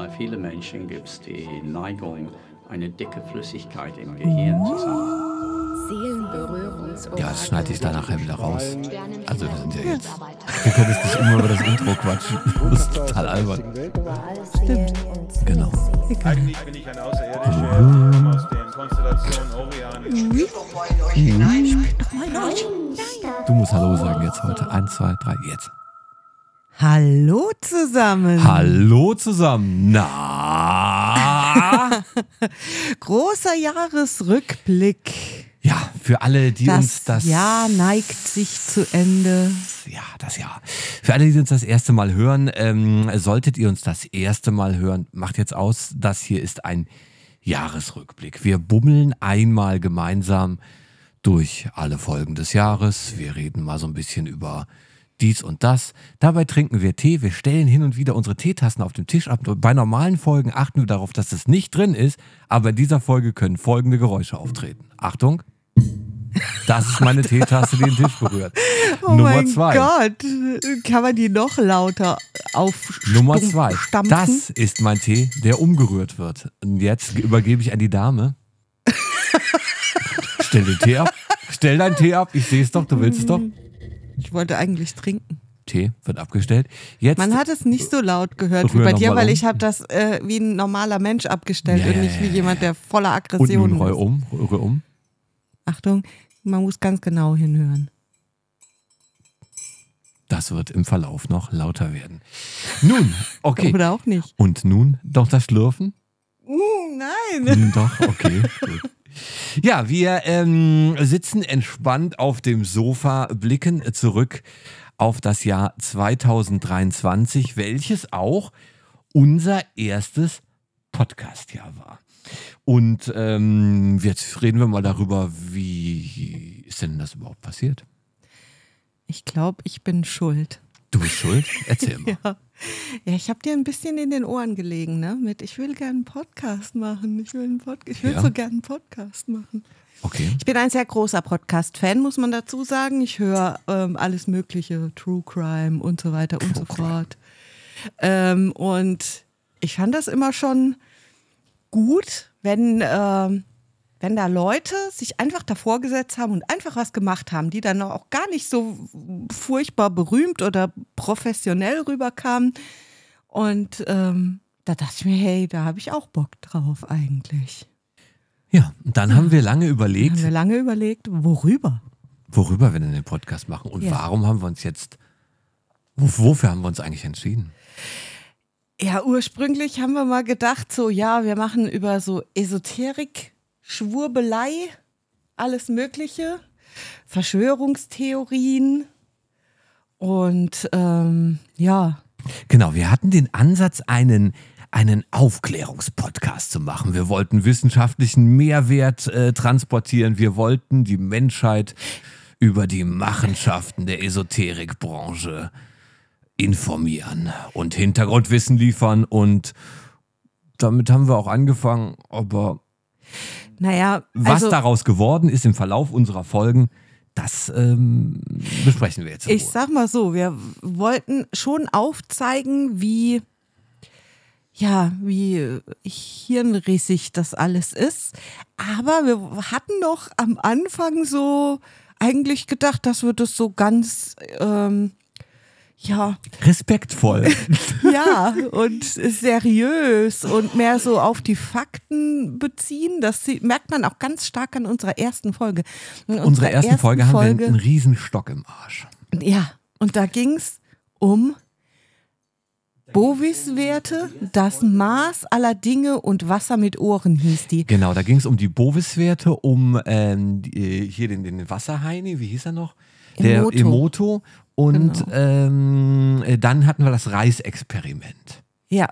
Bei vielen Menschen gibt es die Neigung, eine dicke Flüssigkeit im Gehirn zu sammeln. Ja, das schneide ich da nachher wieder raus. Also wir sind ja jetzt. Wir können jetzt nicht immer über das Intro quatschen. Das ist total albern. Stimmt. Genau. Eigentlich bin ich ein Außerirdischer, aus der Konstellation Orion. Du musst Hallo sagen jetzt heute. Eins, zwei, drei, jetzt. Hallo zusammen. Hallo zusammen. Na? Großer Jahresrückblick. Ja, für alle, die Das, uns das. Jahr neigt sich zu Ende. Ja, das Jahr. Für alle, die uns das erste Mal hören, ähm, solltet ihr uns das erste Mal hören, macht jetzt aus, das hier ist ein Jahresrückblick. Wir bummeln einmal gemeinsam durch alle Folgen des Jahres. Wir reden mal so ein bisschen über dies und das. Dabei trinken wir Tee. Wir stellen hin und wieder unsere Teetassen auf dem Tisch ab. Bei normalen Folgen achten wir darauf, dass das nicht drin ist. Aber in dieser Folge können folgende Geräusche auftreten. Achtung. Das ist meine Teetasse, die den Tisch berührt. Oh Nummer mein zwei. Gott. Kann man die noch lauter aufstampfen? Nummer zwei. Das ist mein Tee, der umgerührt wird. Und jetzt übergebe ich an die Dame. Stell den Tee ab. Stell deinen Tee ab. Ich sehe es doch, du willst es doch. Ich wollte eigentlich trinken. Tee wird abgestellt. Jetzt Man hat es nicht so laut gehört wie bei dir, weil um. ich habe das äh, wie ein normaler Mensch abgestellt Ja, und nicht wie jemand, der voller und Aggression nun rühr um, rühr um. Achtung, man muss ganz genau hinhören. Das wird im Verlauf noch lauter werden. Nun, okay. Oder auch nicht. Und nun doch das Schlürfen? Uh, nein. Doch, okay. gut. Ja, wir ähm, sitzen entspannt auf dem Sofa, blicken zurück auf das Jahr 2023, welches auch unser erstes Podcast-Jahr war. Und ähm, jetzt reden wir mal darüber, wie ist denn das überhaupt passiert? Ich glaube, ich bin schuld. Du bist schuld? Erzähl mal. Ja. Ja, ich habe dir ein bisschen in den Ohren gelegen, ne? Mit ich will gerne einen Podcast machen. Ich will, einen Pod ich will Ja. so gerne einen Podcast machen. Okay. Ich bin ein sehr großer Podcast-Fan, muss man dazu sagen. Ich höre ähm, alles Mögliche, True Crime und so weiter und so fort. Ähm, und ich fand das immer schon gut, wenn, ähm, wenn da Leute sich einfach davor gesetzt haben und einfach was gemacht haben, die dann auch gar nicht so furchtbar berühmt oder professionell rüberkamen. Und ähm, da dachte ich mir, hey, da habe ich auch Bock drauf eigentlich. Ja, und dann haben wir lange überlegt, haben wir lange überlegt, worüber? worüber wir denn den Podcast machen und Ja. warum haben wir uns jetzt, wo- wofür haben wir uns eigentlich entschieden? Ja, ursprünglich haben wir mal gedacht, so, ja, wir machen über so Esoterik, Schwurbelei, alles Mögliche, Verschwörungstheorien und ähm, ja, Genau, wir hatten den Ansatz, einen, einen Aufklärungspodcast zu machen. Wir wollten wissenschaftlichen Mehrwert äh, transportieren. Wir wollten die Menschheit über die Machenschaften der Esoterikbranche informieren und Hintergrundwissen liefern. Und damit haben wir auch angefangen. Aber naja, was also daraus geworden ist im Verlauf unserer Folgen, das ähm, besprechen wir jetzt. ich Ruhe. sag mal so, wir wollten schon aufzeigen, wie ja, wie hirnrissig das alles ist. Aber wir hatten noch am Anfang so eigentlich gedacht, dass wir das so ganz, ähm, ja, Respektvoll. ja, und seriös und mehr so auf die Fakten beziehen. Das merkt man auch ganz stark an unserer ersten Folge. In Unsere unserer ersten Folge haben wir einen riesen Stock im Arsch. Ja, und da ging es um Bovis-Werte, das Maß aller Dinge und Wasser mit Ohren hieß die. Genau, da ging es um die Bovis-Werte, um ähm, die, äh, hier den, den Wasserheini, wie hieß er noch? Der Emoto. Emoto. Und Genau. ähm, äh, dann hatten wir das Reisexperiment. Ja,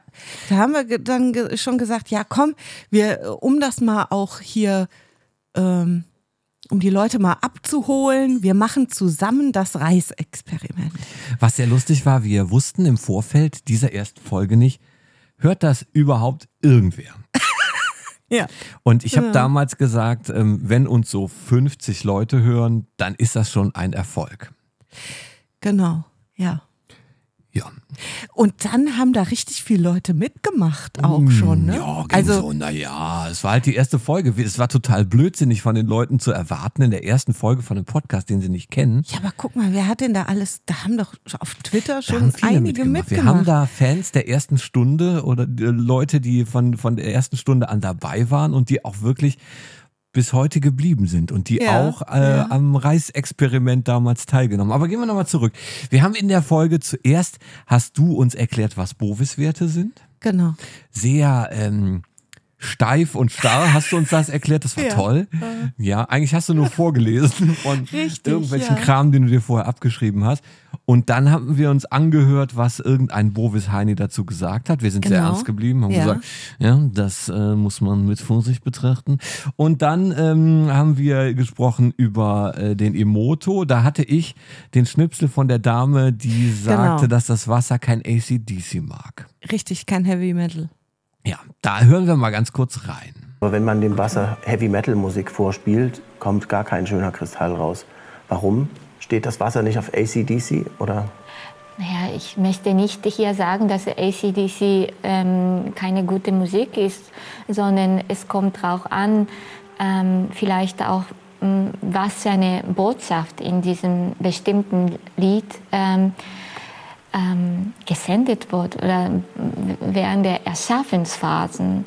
da haben wir dann ge schon gesagt, ja komm, wir, äh, um das mal auch hier, ähm, um die Leute mal abzuholen, wir machen zusammen das Reisexperiment. Was sehr lustig war, wir wussten im Vorfeld dieser ersten Folge nicht, hört das überhaupt irgendwer? Ja. Und ich habe Ja. damals gesagt, ähm, wenn uns so 50 Leute hören, dann ist das schon ein Erfolg. Genau, ja. Ja. Und dann haben da richtig viele Leute mitgemacht, auch schon. Ne? Ja, also, so. Naja, es war halt die erste Folge. Es war total blödsinnig von den Leuten zu erwarten in der ersten Folge von einem Podcast, den sie nicht kennen. ja, aber guck mal, wer hat denn da alles? Da haben doch auf Twitter schon einige mitgemacht. mitgemacht. Wir haben da Fans der ersten Stunde oder die Leute, die von, von der ersten Stunde an dabei waren und die auch wirklich bis heute geblieben sind und die Ja, auch äh, ja. am Reisexperiment damals teilgenommen. Aber gehen wir nochmal zurück. Wir haben in der Folge zuerst, hast du uns erklärt, was Bovis-Werte sind? Genau. sehr ähm, steif und starr. Hast du uns das erklärt? Das war Ja. toll. Ja, eigentlich hast du nur vorgelesen von Richtig, irgendwelchen ja. Kram, den du dir vorher abgeschrieben hast. Und dann haben wir uns angehört, was irgendein Bovis Heini dazu gesagt hat. Wir sind sehr Genau. ernst geblieben, haben Ja. gesagt, ja, das äh, muss man mit Vorsicht betrachten. Und dann ähm, haben wir gesprochen über äh, den Emoto. Da hatte ich den Schnipsel von der Dame, die sagte, Genau. dass das Wasser kein ACDC mag. Richtig, kein Heavy Metal. Ja, da hören wir mal ganz kurz rein. Aber wenn man dem Wasser Heavy Metal Musik vorspielt, kommt gar kein schöner Kristall raus. Warum? Steht das Wasser nicht auf ACDC oder Naja, ich möchte nicht hier sagen, dass ACDC ähm, keine gute Musik ist, sondern es kommt darauf an, ähm, vielleicht auch, ähm, was für eine Botschaft in diesem bestimmten Lied ähm, ähm, gesendet wird oder während der Erschaffensphasen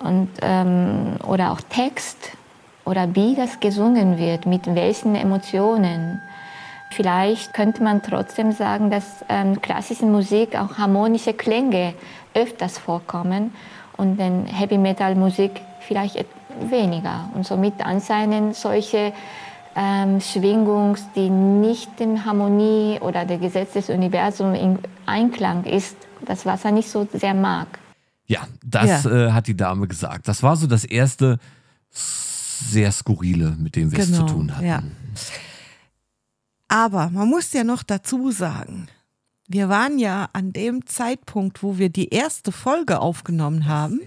und, ähm, oder auch Text oder wie das gesungen wird, mit welchen Emotionen. Vielleicht könnte man trotzdem sagen, dass ähm, klassische Musik auch harmonische Klänge öfters vorkommen und in Heavy Metal Musik vielleicht weniger. Und somit anscheinend solche ähm, Schwingung, die nicht dem Harmonie oder der Gesetz des Universums in Einklang ist, das Wasser nicht so sehr mag. Ja, das Ja. Äh, hat die Dame gesagt. Das war so das erste sehr skurrile, mit dem wir es Genau, zu tun hatten. ja. Aber man muss ja noch dazu sagen, wir waren ja an dem Zeitpunkt, wo wir die erste Folge aufgenommen haben,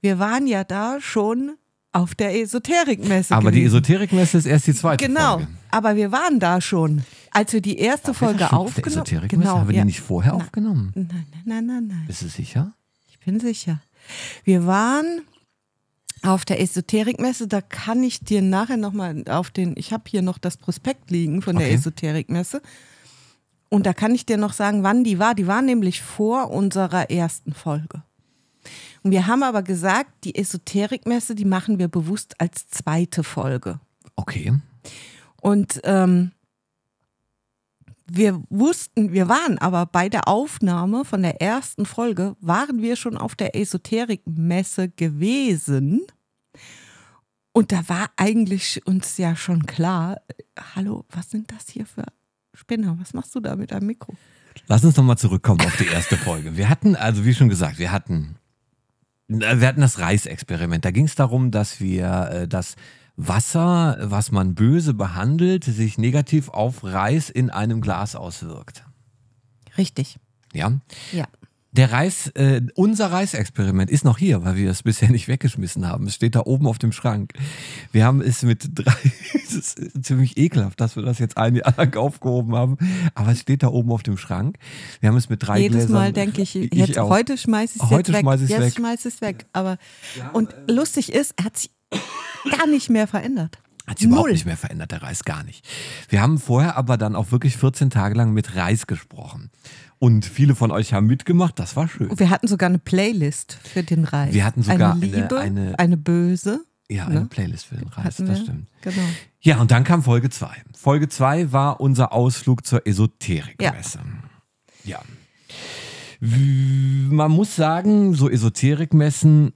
wir waren ja da schon auf der Esoterikmesse. Aber die gewesen. Esoterikmesse ist erst die zweite Genau, Folge. aber wir waren da schon. Als wir die erste Folge auf der aufgenommen Esoterikmesse? genau, Haben wir ja. die nicht vorher Nein. aufgenommen? Nein, nein, nein, nein. Bist du sicher? Ich bin sicher. Wir waren auf der Esoterikmesse, da kann ich dir nachher nochmal auf den, ich habe hier noch das Prospekt liegen von der Okay. Esoterikmesse. Und da kann ich dir noch sagen, wann die war. Die war nämlich vor unserer ersten Folge. Und wir haben aber gesagt, die Esoterikmesse, die machen wir bewusst als zweite Folge. Okay. Und ähm, wir wussten, wir waren aber bei der Aufnahme von der ersten Folge, waren wir schon auf der Esoterikmesse gewesen. Und da war eigentlich uns ja schon klar, hallo, was sind das hier für Spinner? Was machst du da mit deinem Mikro? Lass uns nochmal zurückkommen auf die erste Folge. Wir hatten, also wie schon gesagt, wir hatten, wir hatten das Reisexperiment. Da ging es darum, dass wir äh, das Wasser, was man böse behandelt, sich negativ auf Reis in einem Glas auswirkt. Richtig. Ja. Ja. Der Reis, äh, unser Reisexperiment ist noch hier, weil wir es bisher nicht weggeschmissen haben. Es steht da oben auf dem Schrank. Wir haben es mit drei, es ist ziemlich ekelhaft, dass wir das jetzt ein Jahr lang aufgehoben haben, aber es steht da oben auf dem Schrank. Wir haben es mit drei Jedes Gläsern. Mal denke ich, jetzt, auch. heute schmeiß ich es Heute jetzt weg. schmeiß ich's jetzt weg. schmeiß ich es weg. Aber und lustig ist, er hat sich gar nicht mehr verändert. Hat sich überhaupt nicht mehr verändert, der Reis gar nicht. Wir haben vorher aber dann auch wirklich 14 Tage lang mit Reis gesprochen. Und viele von euch haben mitgemacht, das war schön. Wir hatten sogar eine Playlist für den Reis. Wir hatten sogar eine eine- Liebe, eine- eine, böse. Ja, eine Ne? Playlist für den Reis, das stimmt. Genau. Ja, und dann kam Folge 2. Folge 2 war unser Ausflug zur Esoterikmesse. Ja. W- Man muss sagen, so Esoterikmessen,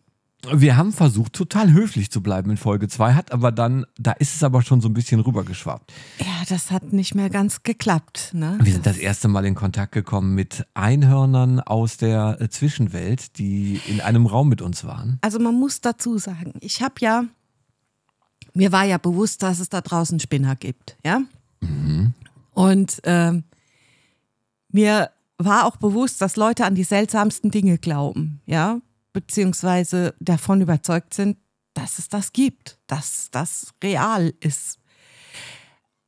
wir haben versucht, total höflich zu bleiben in Folge 2, hat aber dann, da ist es aber schon so ein bisschen rübergeschwappt. Ja, das hat nicht mehr ganz geklappt. Ne? Wir sind das erste Mal in Kontakt gekommen mit Einhörnern aus der äh, Zwischenwelt, die in einem Raum mit uns waren. Also man muss dazu sagen, ich habe ja, mir war ja bewusst, dass es da draußen Spinner gibt, ja. Und ähm, mir war auch bewusst, dass Leute an die seltsamsten Dinge glauben, ja, beziehungsweise davon überzeugt sind, dass es das gibt, dass das real ist.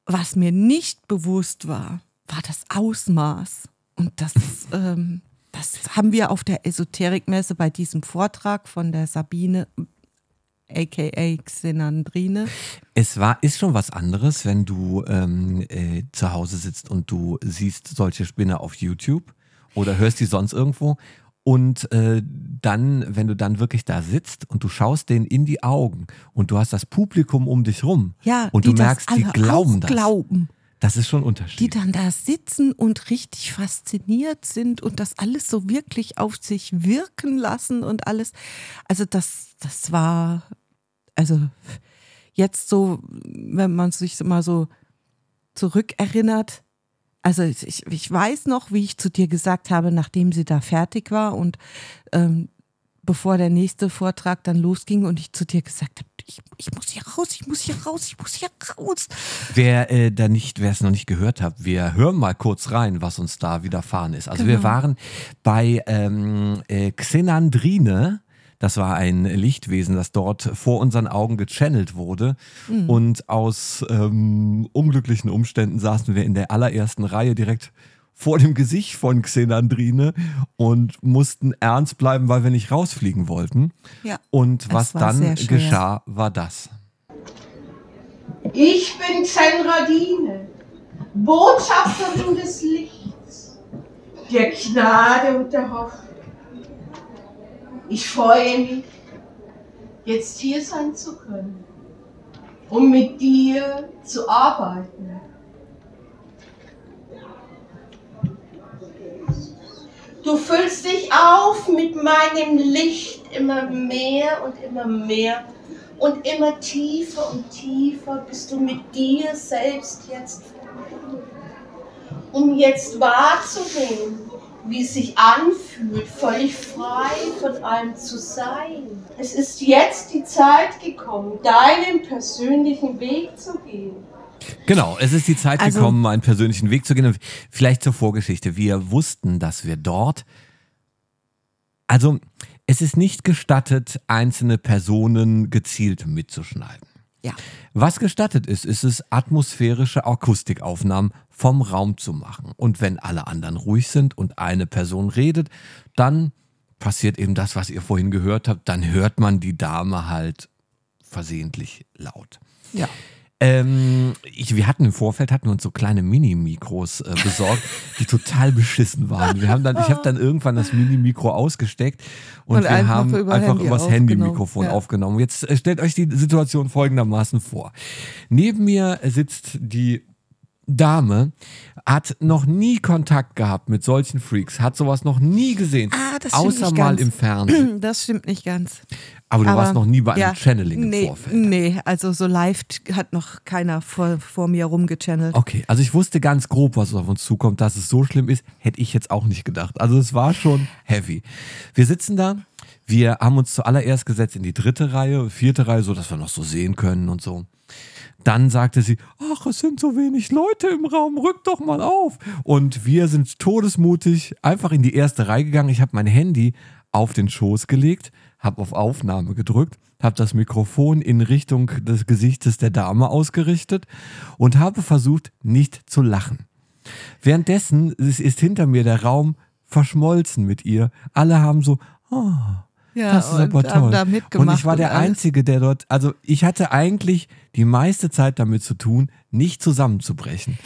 Was mir nicht bewusst war, war das Ausmaß Und das, ähm, das haben wir auf der Esoterikmesse bei diesem Vortrag von der Sabine, aka Xenandrine. Es war, ist schon was anderes, wenn du ähm, äh, zu Hause sitzt und du siehst solche Spinner auf YouTube oder hörst die sonst irgendwo. Und äh, dann, wenn du dann wirklich da sitzt und du schaust denen in die Augen und du hast das Publikum um dich rum Ja, und die du merkst, die glauben das. glauben. Das ist schon ein die Unterschied. dann da sitzen und richtig fasziniert sind und das alles so wirklich auf sich wirken lassen und alles. Also das, das war, also jetzt so, wenn man sich mal so zurückerinnert, also ich, ich weiß noch, wie ich zu dir gesagt habe, nachdem sie da fertig war und ähm, bevor der nächste Vortrag dann losging und ich zu dir gesagt habe, ich, ich muss hier raus, ich muss hier raus, ich muss hier raus. Wer äh, da nicht, wer es noch nicht gehört hat, wir hören mal kurz rein, was uns da widerfahren ist. Also wir Genau. waren bei ähm, äh, Xenandrine. Das war ein Lichtwesen, das dort vor unseren Augen gechannelt wurde. Mhm. Und aus ähm, unglücklichen Umständen saßen wir in der allerersten Reihe direkt vor dem Gesicht von Xenandrine und mussten ernst bleiben, weil wir nicht rausfliegen wollten. Ja, Und was dann geschah, war das. Ich bin Xenradine, Botschafterin des Lichts, der Gnade und der Hoffnung. Ich freue mich, jetzt hier sein zu können, um mit dir zu arbeiten. Du füllst dich auf mit meinem Licht immer mehr und immer mehr und immer tiefer und tiefer bist du mit dir selbst jetzt verbunden. Um jetzt wahrzunehmen, wie es sich anfühlt, völlig frei von allem zu sein. Es ist jetzt die Zeit gekommen, deinen persönlichen Weg zu gehen. Genau, es ist die Zeit Also- gekommen, einen persönlichen Weg zu gehen. Und Vielleicht zur Vorgeschichte. Wir wussten, dass wir dort, also es ist nicht gestattet, einzelne Personen gezielt mitzuschneiden. Ja. Was gestattet ist, ist es, atmosphärische Akustikaufnahmen vom Raum zu machen. Und wenn alle anderen ruhig sind und eine Person redet, dann passiert eben das, was ihr vorhin gehört habt. Dann hört man die Dame halt versehentlich laut. Ja. Ähm, ich, wir hatten im Vorfeld hatten wir uns so kleine Mini-Mikros äh, besorgt, die total beschissen waren. Wir haben dann, ich habe dann irgendwann das Mini-Mikro ausgesteckt und, Und wir einfach haben über einfach Handy übers. Handy-Mikrofon Ja. aufgenommen. Jetzt äh, stellt euch die Situation folgendermaßen vor. Neben mir sitzt die Dame, hat noch nie Kontakt gehabt mit solchen Freaks, hat sowas noch nie gesehen, Ah, außer mal ganz. im Fernsehen. Das stimmt nicht ganz. Aber du Aber, warst noch nie bei einem ja, Channeling im nee, Vorfeld. Nee, also so live hat noch keiner vor, vor mir rumgechannelt. Okay, also ich wusste ganz grob, was auf uns zukommt. Dass es so schlimm ist, hätte ich jetzt auch nicht gedacht. Also es war schon heavy. Wir sitzen da, wir haben uns zuallererst gesetzt in die dritte Reihe, vierte Reihe, so dass wir noch so sehen können und so. Dann sagte sie, ach, es sind so wenig Leute im Raum, rück doch mal auf. Und wir sind todesmutig einfach in die erste Reihe gegangen. Ich habe mein Handy auf den Schoß gelegt, habe auf Aufnahme gedrückt, habe das Mikrofon in Richtung des Gesichtes der Dame ausgerichtet und habe versucht, nicht zu lachen. Währenddessen ist hinter mir der Raum verschmolzen mit ihr. Alle haben so, oh, Ja, das ist aber toll. da und ich war der. Einzige, der dort, also ich hatte eigentlich die meiste Zeit damit zu tun, nicht zusammenzubrechen.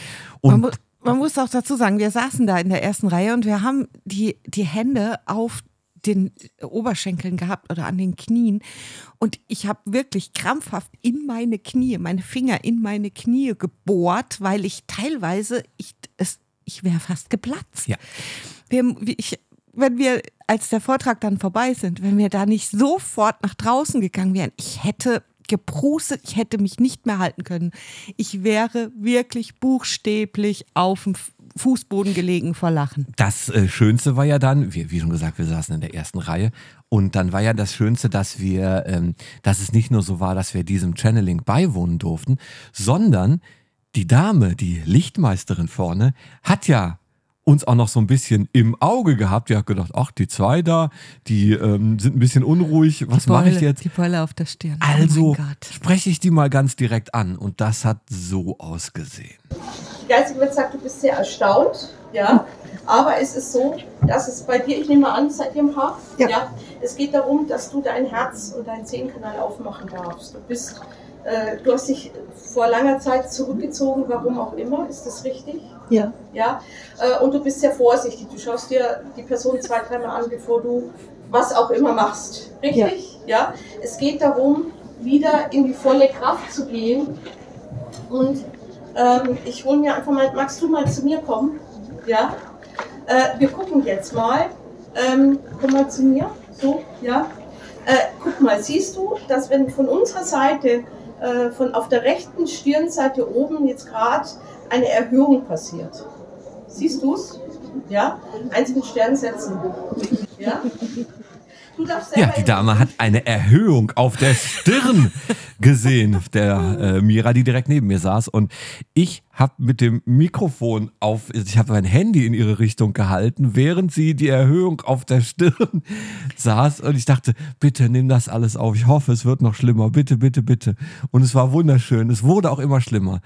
Man, Und mu man muss auch dazu sagen, wir saßen da in der ersten Reihe und wir haben die, die Hände auf den Oberschenkeln gehabt oder an den Knien. Und ich habe wirklich krampfhaft in meine Knie, meine Finger in meine Knie gebohrt, weil ich teilweise, ich, es, ich wäre fast geplatzt. Ja. Wir, ich, wenn wir, als der Vortrag dann vorbei sind, wenn wir da nicht sofort nach draußen gegangen wären, ich hätte geprustet, ich hätte mich nicht mehr halten können. Ich wäre wirklich buchstäblich auf dem Fußboden gelegen vor Lachen. Das äh, Schönste war ja dann, wie, wie schon gesagt, wir saßen in der ersten Reihe und dann war ja das Schönste, dass wir, ähm, dass es nicht nur so war, dass wir diesem Channeling beiwohnen durften, sondern die Dame, die Lichtmeisterin vorne, hat ja uns auch noch so ein bisschen im Auge gehabt. Die hat gedacht, ach, die zwei da, die ähm, sind ein bisschen unruhig. Was Die mache ich jetzt? Die Beule auf der Stirn. Also oh mein Gott. spreche ich die mal ganz direkt an und das hat so ausgesehen. Ja, sie wird sagt, du bist sehr erstaunt, ja. Aber es ist so, dass es bei dir, ich nehme mal an, seid ihr im Haar? Ja. Es geht darum, dass du dein Herz und deinen Zehenkanal aufmachen darfst. Du bist, du hast dich vor langer Zeit zurückgezogen, warum auch immer. Ist das richtig? Ja. Ja. Äh, und du bist sehr vorsichtig. Du schaust dir die Person zwei, dreimal an, bevor du was auch immer machst. Richtig? Ja. Es geht darum, wieder in die volle Kraft zu gehen. Und ähm, ich hole mir einfach mal, magst du mal zu mir kommen? Ja. Äh, wir gucken jetzt mal. Ähm, komm mal zu mir. So, ja. Äh, guck mal, siehst du, dass wenn von unserer Seite, äh, von auf der rechten Stirnseite oben jetzt gerade eine Erhöhung passiert? Siehst du es? Ja. Eins mit Stern setzen. Ja. Ja, die Dame hat eine Erhöhung auf der Stirn gesehen, der äh, Mira, die direkt neben mir saß. Und ich habe mit dem Mikrofon auf, ich habe mein Handy in ihre Richtung gehalten, während sie die Erhöhung auf der Stirn saß. Und ich dachte, bitte nimm das alles auf. Ich hoffe, es wird noch schlimmer. Bitte, bitte, bitte. Und es war wunderschön. Es wurde auch immer schlimmer.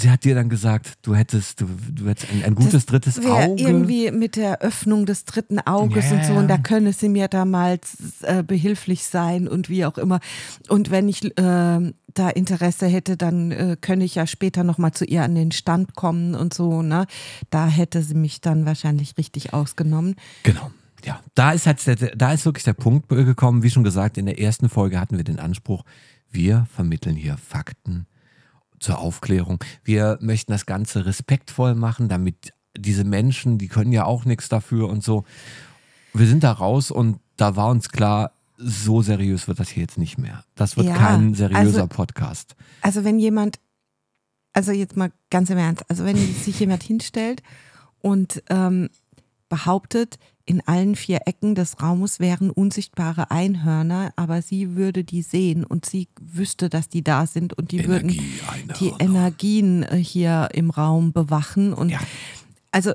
Sie hat dir dann gesagt, du hättest, du, du hättest ein, ein gutes drittes wär Auge. irgendwie mit der Öffnung des dritten Auges und so. Und da könne sie mir damals äh, behilflich sein und wie auch immer. Und wenn ich äh, da Interesse hätte, dann äh, könne ich ja später nochmal zu ihr an den Stand kommen und so. Ne? Da hätte sie mich dann wahrscheinlich richtig ausgenommen. Genau. Ja, da ist halt der, da ist wirklich der Punkt gekommen, wie schon gesagt, in der ersten Folge hatten wir den Anspruch, wir vermitteln hier Fakten zur Aufklärung. Wir möchten das Ganze respektvoll machen, damit diese Menschen, die können ja auch nichts dafür und so. Wir sind da raus und da war uns klar, so seriös wird das hier jetzt nicht mehr. Das wird Ja, kein seriöser also- Podcast. Also wenn jemand, also jetzt mal ganz im Ernst, also wenn sich jemand hinstellt und ähm, behauptet, in allen vier Ecken des Raumes wären unsichtbare Einhörner, aber sie würde die sehen und sie wüsste, dass die da sind und die würden die. Energien äh, hier im Raum bewachen. Und Ja. also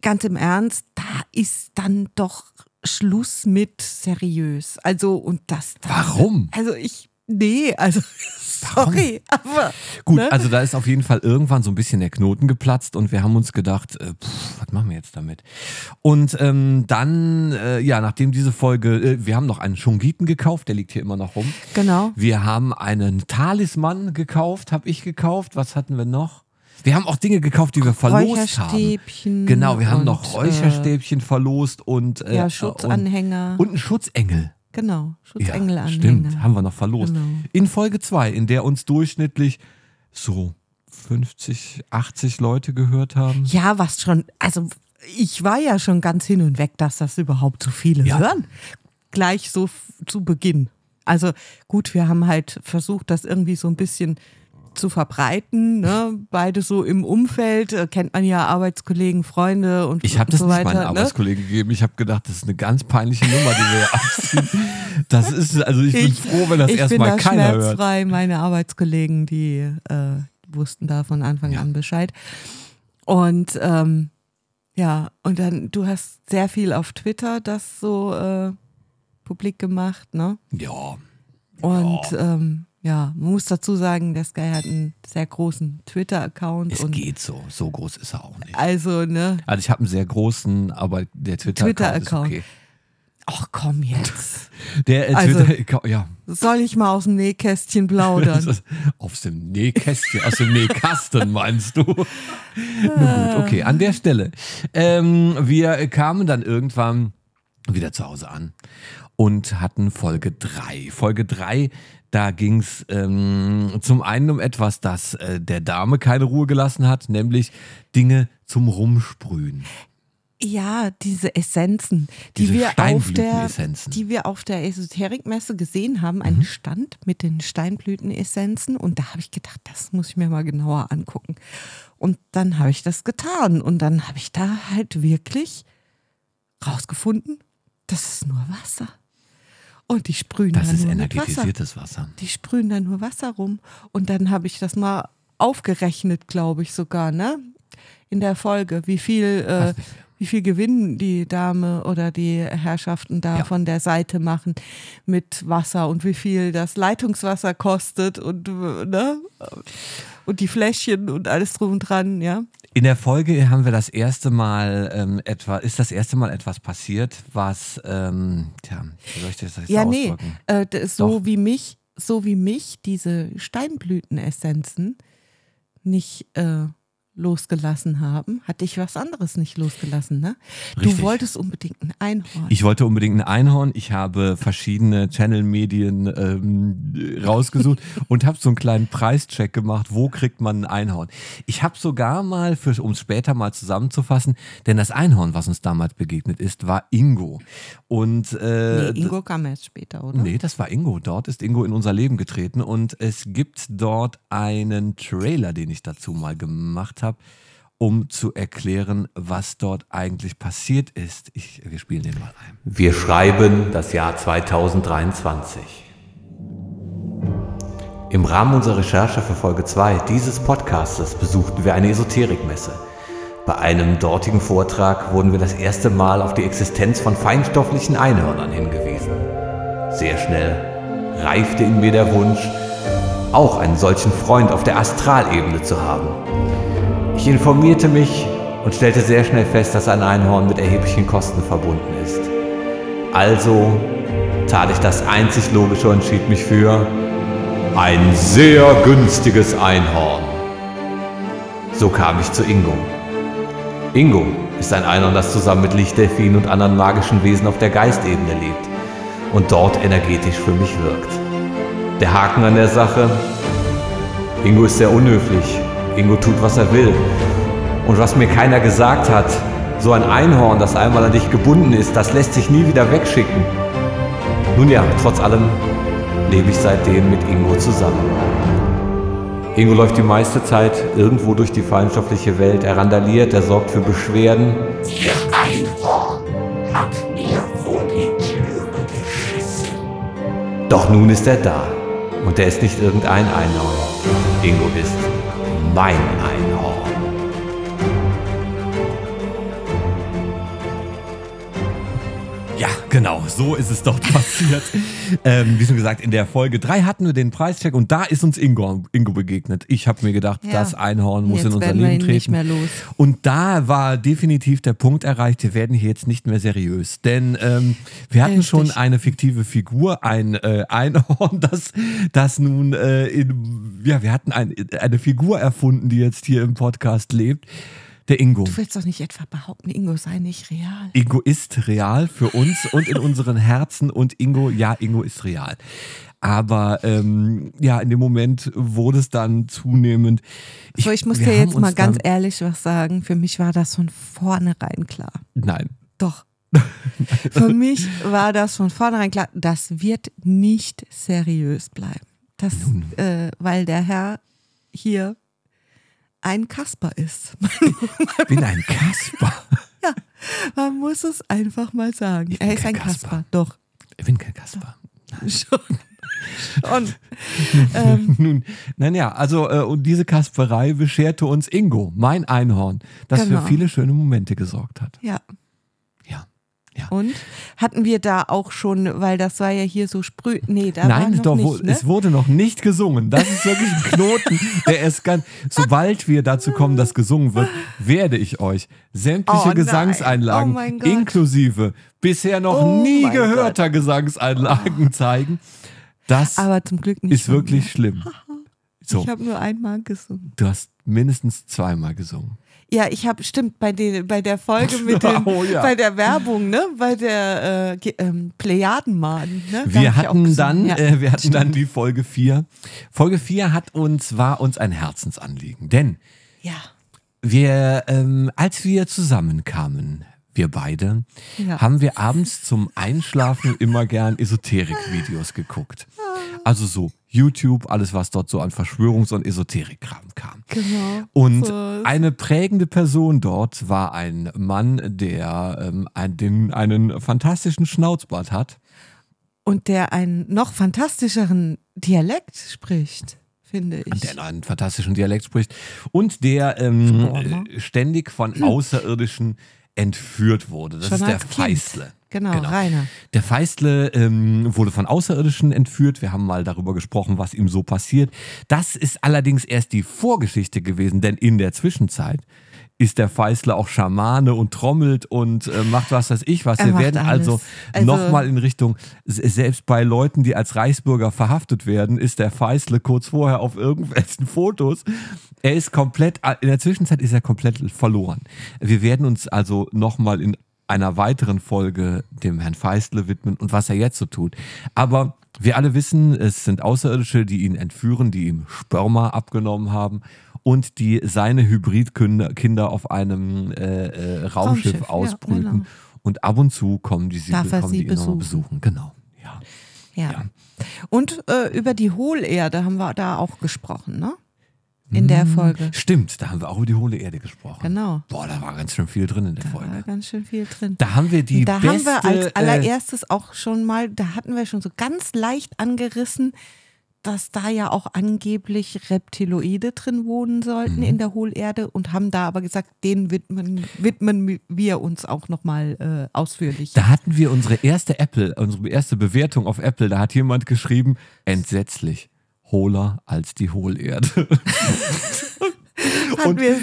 ganz im Ernst, da ist dann doch Schluss mit seriös. Also und das. dann- Warum? Also ich, nee, also sorry, aber Gut, Ne? also da ist auf jeden Fall irgendwann so ein bisschen der Knoten geplatzt und wir haben uns gedacht, äh, pff, was machen wir jetzt damit? Und ähm, dann, äh, ja, nachdem diese Folge, äh, wir haben noch einen Schungiten gekauft, der liegt hier immer noch rum. genau. Wir haben einen Talisman gekauft, habe ich gekauft. Was hatten wir noch? Wir haben auch Dinge gekauft, die wir verlost haben. Räucherstäbchen Genau, wir haben und, noch Räucherstäbchen verlost und Äh, äh, ja, Schutzanhänger. Und, und einen Schutzengel. Genau, Ja, Schutzengelanhänger. stimmt, haben wir noch verlost. Genau. In Folge 2, in der uns durchschnittlich so 50, 80 Leute gehört haben. Ja, was schon, also ich war ja schon ganz hin und weg, dass das überhaupt so viele Ja. hören. Gleich so zu Beginn. Also gut, wir haben halt versucht, das irgendwie so ein bisschen zu verbreiten. Ne? Beide so im Umfeld, äh, kennt man ja Arbeitskollegen, Freunde und, Ich habe das so nicht weiter. meinen ne? Arbeitskollegen gegeben. Ich habe gedacht, das ist eine ganz peinliche Nummer, die wir abziehen. Das ist, also ich bin froh, wenn das ich bin erstmal da keiner hört. schmerzfrei. Meine Arbeitskollegen, die äh, wussten da von Anfang Ja. an Bescheid. Und ähm, ja, und dann, du hast sehr viel auf Twitter das so äh, publik gemacht, ne? Ja, Und ähm, ja, man muss dazu sagen, der Sky hat einen sehr großen Twitter-Account. es und geht so. So groß ist er auch nicht. Also, ne? Also ich habe einen sehr großen, aber der Twitter-Account Twitter-Account. ist okay. Ach komm jetzt. Der äh, Also- Twitter-Account, ja. Soll ich mal aus dem Nähkästchen plaudern? Aus dem Nähkästchen, aus dem Nähkasten meinst du? Na gut, okay, an der Stelle. Ähm, wir kamen dann irgendwann wieder zu Hause an und hatten Folge 3. Folge 3, da ging es ähm, zum einen um etwas, das äh, der Dame keine Ruhe gelassen hat, nämlich Dinge zum Rumsprühen. Ja, diese Essenzen, die Diese wir auf der, die wir auf der Esoterikmesse gesehen haben, einen Stand mit den Steinblütenessenzen und da habe ich gedacht, das muss ich mir mal genauer angucken. Und dann habe ich das getan und dann habe ich da halt wirklich rausgefunden, das ist nur Wasser. Und die sprühen Das da ist nur Wasser. energetisiertes Wasser. Die sprühen da nur Wasser rum. Und dann habe ich das mal aufgerechnet, glaube ich sogar, ne? In der Folge, wie viel, äh, wie viel Gewinn die Dame oder die Herrschaften da Ja. von der Seite machen mit Wasser und wie viel das Leitungswasser kostet und äh, ne? und die Fläschchen und alles drum und dran, ja. In der Folge haben wir das erste Mal ähm, etwa, ist das erste Mal etwas passiert, was, ähm, tja, wie soll ich das jetzt Ja, nee, äh, so Doch. wie mich, so wie mich diese Steinblütenessenzen nicht äh, losgelassen haben, hatte ich was anderes nicht losgelassen, ne? Richtig. Du wolltest unbedingt ein Einhorn. Ich wollte unbedingt ein Einhorn. Ich habe verschiedene Channel-Medien ähm, rausgesucht und habe so einen kleinen Preischeck gemacht. Wo kriegt man ein Einhorn? Ich habe sogar mal, um es später mal zusammenzufassen, denn das Einhorn, was uns damals begegnet ist, war Ingo. Und äh, nee, Ingo kam erst später, oder? Nee, das war Ingo. Dort ist Ingo in unser Leben getreten und es gibt dort einen Trailer, den ich dazu mal gemacht habe, um zu erklären, was dort eigentlich passiert ist. Ich, wir spielen den mal ein. Wir schreiben das Jahr 2023. Im Rahmen unserer Recherche für Folge 2 dieses Podcastes besuchten wir eine Esoterikmesse. Bei einem dortigen Vortrag wurden wir das erste Mal auf die Existenz von feinstofflichen Einhörnern hingewiesen. Sehr schnell reifte in mir der Wunsch, auch einen solchen Freund auf der Astralebene zu haben. Ich informierte mich und stellte sehr schnell fest, dass ein Einhorn mit erheblichen Kosten verbunden ist. Also tat ich das einzig Logische und entschied mich für ein sehr günstiges Einhorn. So kam ich zu Ingo. Ingo ist ein Einhorn, das zusammen mit Lichtdelfinen und anderen magischen Wesen auf der Geistebene lebt und dort energetisch für mich wirkt. Der Haken an der Sache, Ingo ist sehr unhöflich. Ingo tut, was er will. Und was mir keiner gesagt hat, so ein Einhorn, das einmal an dich gebunden ist, das lässt sich nie wieder wegschicken. Nun ja, trotz allem lebe ich seitdem mit Ingo zusammen. Ingo läuft die meiste Zeit irgendwo durch die feinstoffliche Welt, er randaliert, er sorgt für Beschwerden. Doch nun ist er da. Und er ist nicht irgendein Einhorn. Ingo ist mein Einhorn. Genau, so ist es dort passiert. ähm, wie schon gesagt, in der Folge 3 hatten wir den Preischeck und da ist uns Ingo, Ingo begegnet. Ich habe mir gedacht, Ja. das Einhorn muss Jetzt in unser Leben treten. Und da war definitiv der Punkt erreicht, wir werden hier jetzt nicht mehr seriös. Denn ähm, wir hatten Richtig. schon eine fiktive Figur, ein äh, Einhorn, das, das nun äh, in, ja, wir hatten ein, eine Figur erfunden, die jetzt hier im Podcast lebt. Der Ingo. Du willst doch nicht etwa behaupten, Ingo sei nicht real. Ingo ist real für uns und in unseren Herzen und Ingo, ja, Ingo ist real. Aber ähm, ja, in dem Moment wurde es dann zunehmend. so, ich muss dir jetzt mal ganz ehrlich was sagen. Für mich war das von vornherein klar. Nein. Doch. Für mich war das von vornherein klar, das wird nicht seriös bleiben. Das, äh, weil der Herr hier ein Kasper ist. Ich bin ein Kasper. ja, man muss es einfach mal sagen. Ich bin Er ist ein Kasper. Kasper. Doch. Ich bin kein Kasper. Schon. Schon. ähm, Nun, nein, ja, also äh, und diese Kasperei bescherte uns Ingo, mein Einhorn, das Genau. für viele schöne Momente gesorgt hat. ja. Ja. Und hatten wir da auch schon, weil das war ja hier so sprüh. Nee, da war Nein, noch doch, nicht, ne? es wurde noch nicht gesungen. Das ist wirklich ein Knoten, der ist ganz. Sobald wir dazu kommen, dass gesungen wird, werde ich euch sämtliche Oh. Gesangseinlagen Oh Gott. inklusive bisher noch Oh nie gehörter Gesangseinlagen zeigen. Das Aber zum Glück nicht. ist wirklich mir. schlimm. So, Ich habe nur einmal gesungen. du hast mindestens zweimal gesungen. Ja, ich habe, stimmt, bei, den, bei der Folge mit den, Oh ja. bei der Werbung, ne? Bei der äh, ähm, Plejadenmaden, ne? Wir hatten dann, Ja. äh, wir hatten dann die Folge 4. Folge 4 hat uns, war uns ein Herzensanliegen. Denn ja. wir, ähm, als wir zusammenkamen, wir beide, Ja. haben wir abends zum Einschlafen immer gern Esoterik-Videos geguckt. Also so YouTube, alles was dort so an Verschwörungs- und Esoterik-Kram kam. Genau. Und So eine prägende Person dort war ein Mann, der ähm, ein, den, einen fantastischen Schnauzbart hat. Und der einen noch fantastischeren Dialekt spricht, finde ich. der einen fantastischen Dialekt spricht und der ähm, äh, ständig von Außerirdischen entführt wurde. Das Schon ist der Kind. Feistle. Genau, Rainer. Der Feistle ähm, wurde von Außerirdischen entführt. Wir haben mal darüber gesprochen, was ihm so passiert. Das ist allerdings erst die Vorgeschichte gewesen, denn in der Zwischenzeit ist der Feistle auch Schamane und trommelt und äh, macht was weiß ich was. Er Wir werden alles. also, Also- nochmal in Richtung, selbst bei Leuten, die als Reichsbürger verhaftet werden, ist der Feistle kurz vorher auf irgendwelchen Fotos. Er ist komplett, in der Zwischenzeit ist er komplett verloren. Wir werden uns also nochmal in einer weiteren Folge dem Herrn Feistle widmen und was er jetzt so tut. Aber wir alle wissen, es sind Außerirdische, die ihn entführen, die ihm Sperma abgenommen haben und die seine Hybridkinder Kinder auf einem äh, äh, Raumschiff, Raumschiff, ja, ausbrüten. genau. Und ab und zu kommen die, sie, Darf kommen sie die besuchen. besuchen. Genau. Ja. Ja. Und äh, über die Hohlerde haben wir da auch gesprochen, ne? In der Folge. Stimmt, da haben wir auch über die hohle Erde gesprochen. Genau. Boah, da war ganz schön viel drin in der Da war Folge. ganz schön viel drin. Da haben wir die da beste, haben wir als äh, allererstes auch schon mal, da hatten wir schon so ganz leicht angerissen, dass da ja auch angeblich Reptiloide drin wohnen sollten Mhm. in der Hohlerde und haben da aber gesagt, denen widmen, widmen wir uns auch nochmal äh, ausführlich. Da hatten wir unsere erste Apple, unsere erste Bewertung auf Apple. Da hat jemand geschrieben, entsetzlich, hohler als die Hohlerde.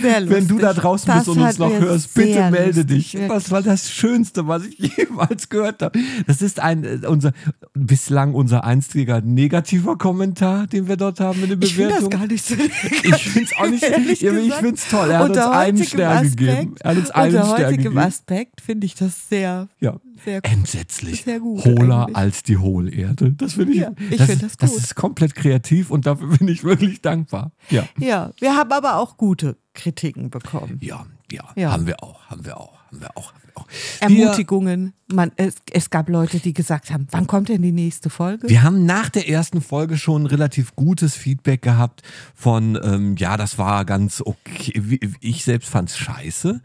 Sehr wenn du da draußen Das bist und uns noch hörst, bitte melde lustig, dich. wirklich. Was war das Schönste, was ich jemals gehört habe? Das ist ein äh, unser bislang unser einziger negativer Kommentar, den wir dort haben in der Ich finde Bewertung. das gar nicht so Ich finde es auch nicht, ich finde es toll. Er hat uns Unter einen heutigem Stern gegeben. Er hat uns einen unter Stern heutigem gegeben. Aspekt finde ich das sehr, Ja. Sehr Entsetzlich. Sehr gut Hohler eigentlich. als die Hohlerde. Das finde ich, Ja, ich das, find ist- das das gut. ist komplett kreativ und dafür bin ich wirklich dankbar. Ja. Ja, wir haben aber auch gute Kritiken bekommen. Ja, ja, Ja. haben wir auch, haben wir auch, haben wir auch. Haben wir auch. Wir, Ermutigungen. Man, es, es gab Leute, die gesagt haben, wann kommt denn die nächste Folge? wir haben nach der ersten Folge schon relativ gutes Feedback gehabt von, ähm, ja, das war ganz okay. Ich selbst fand es scheiße,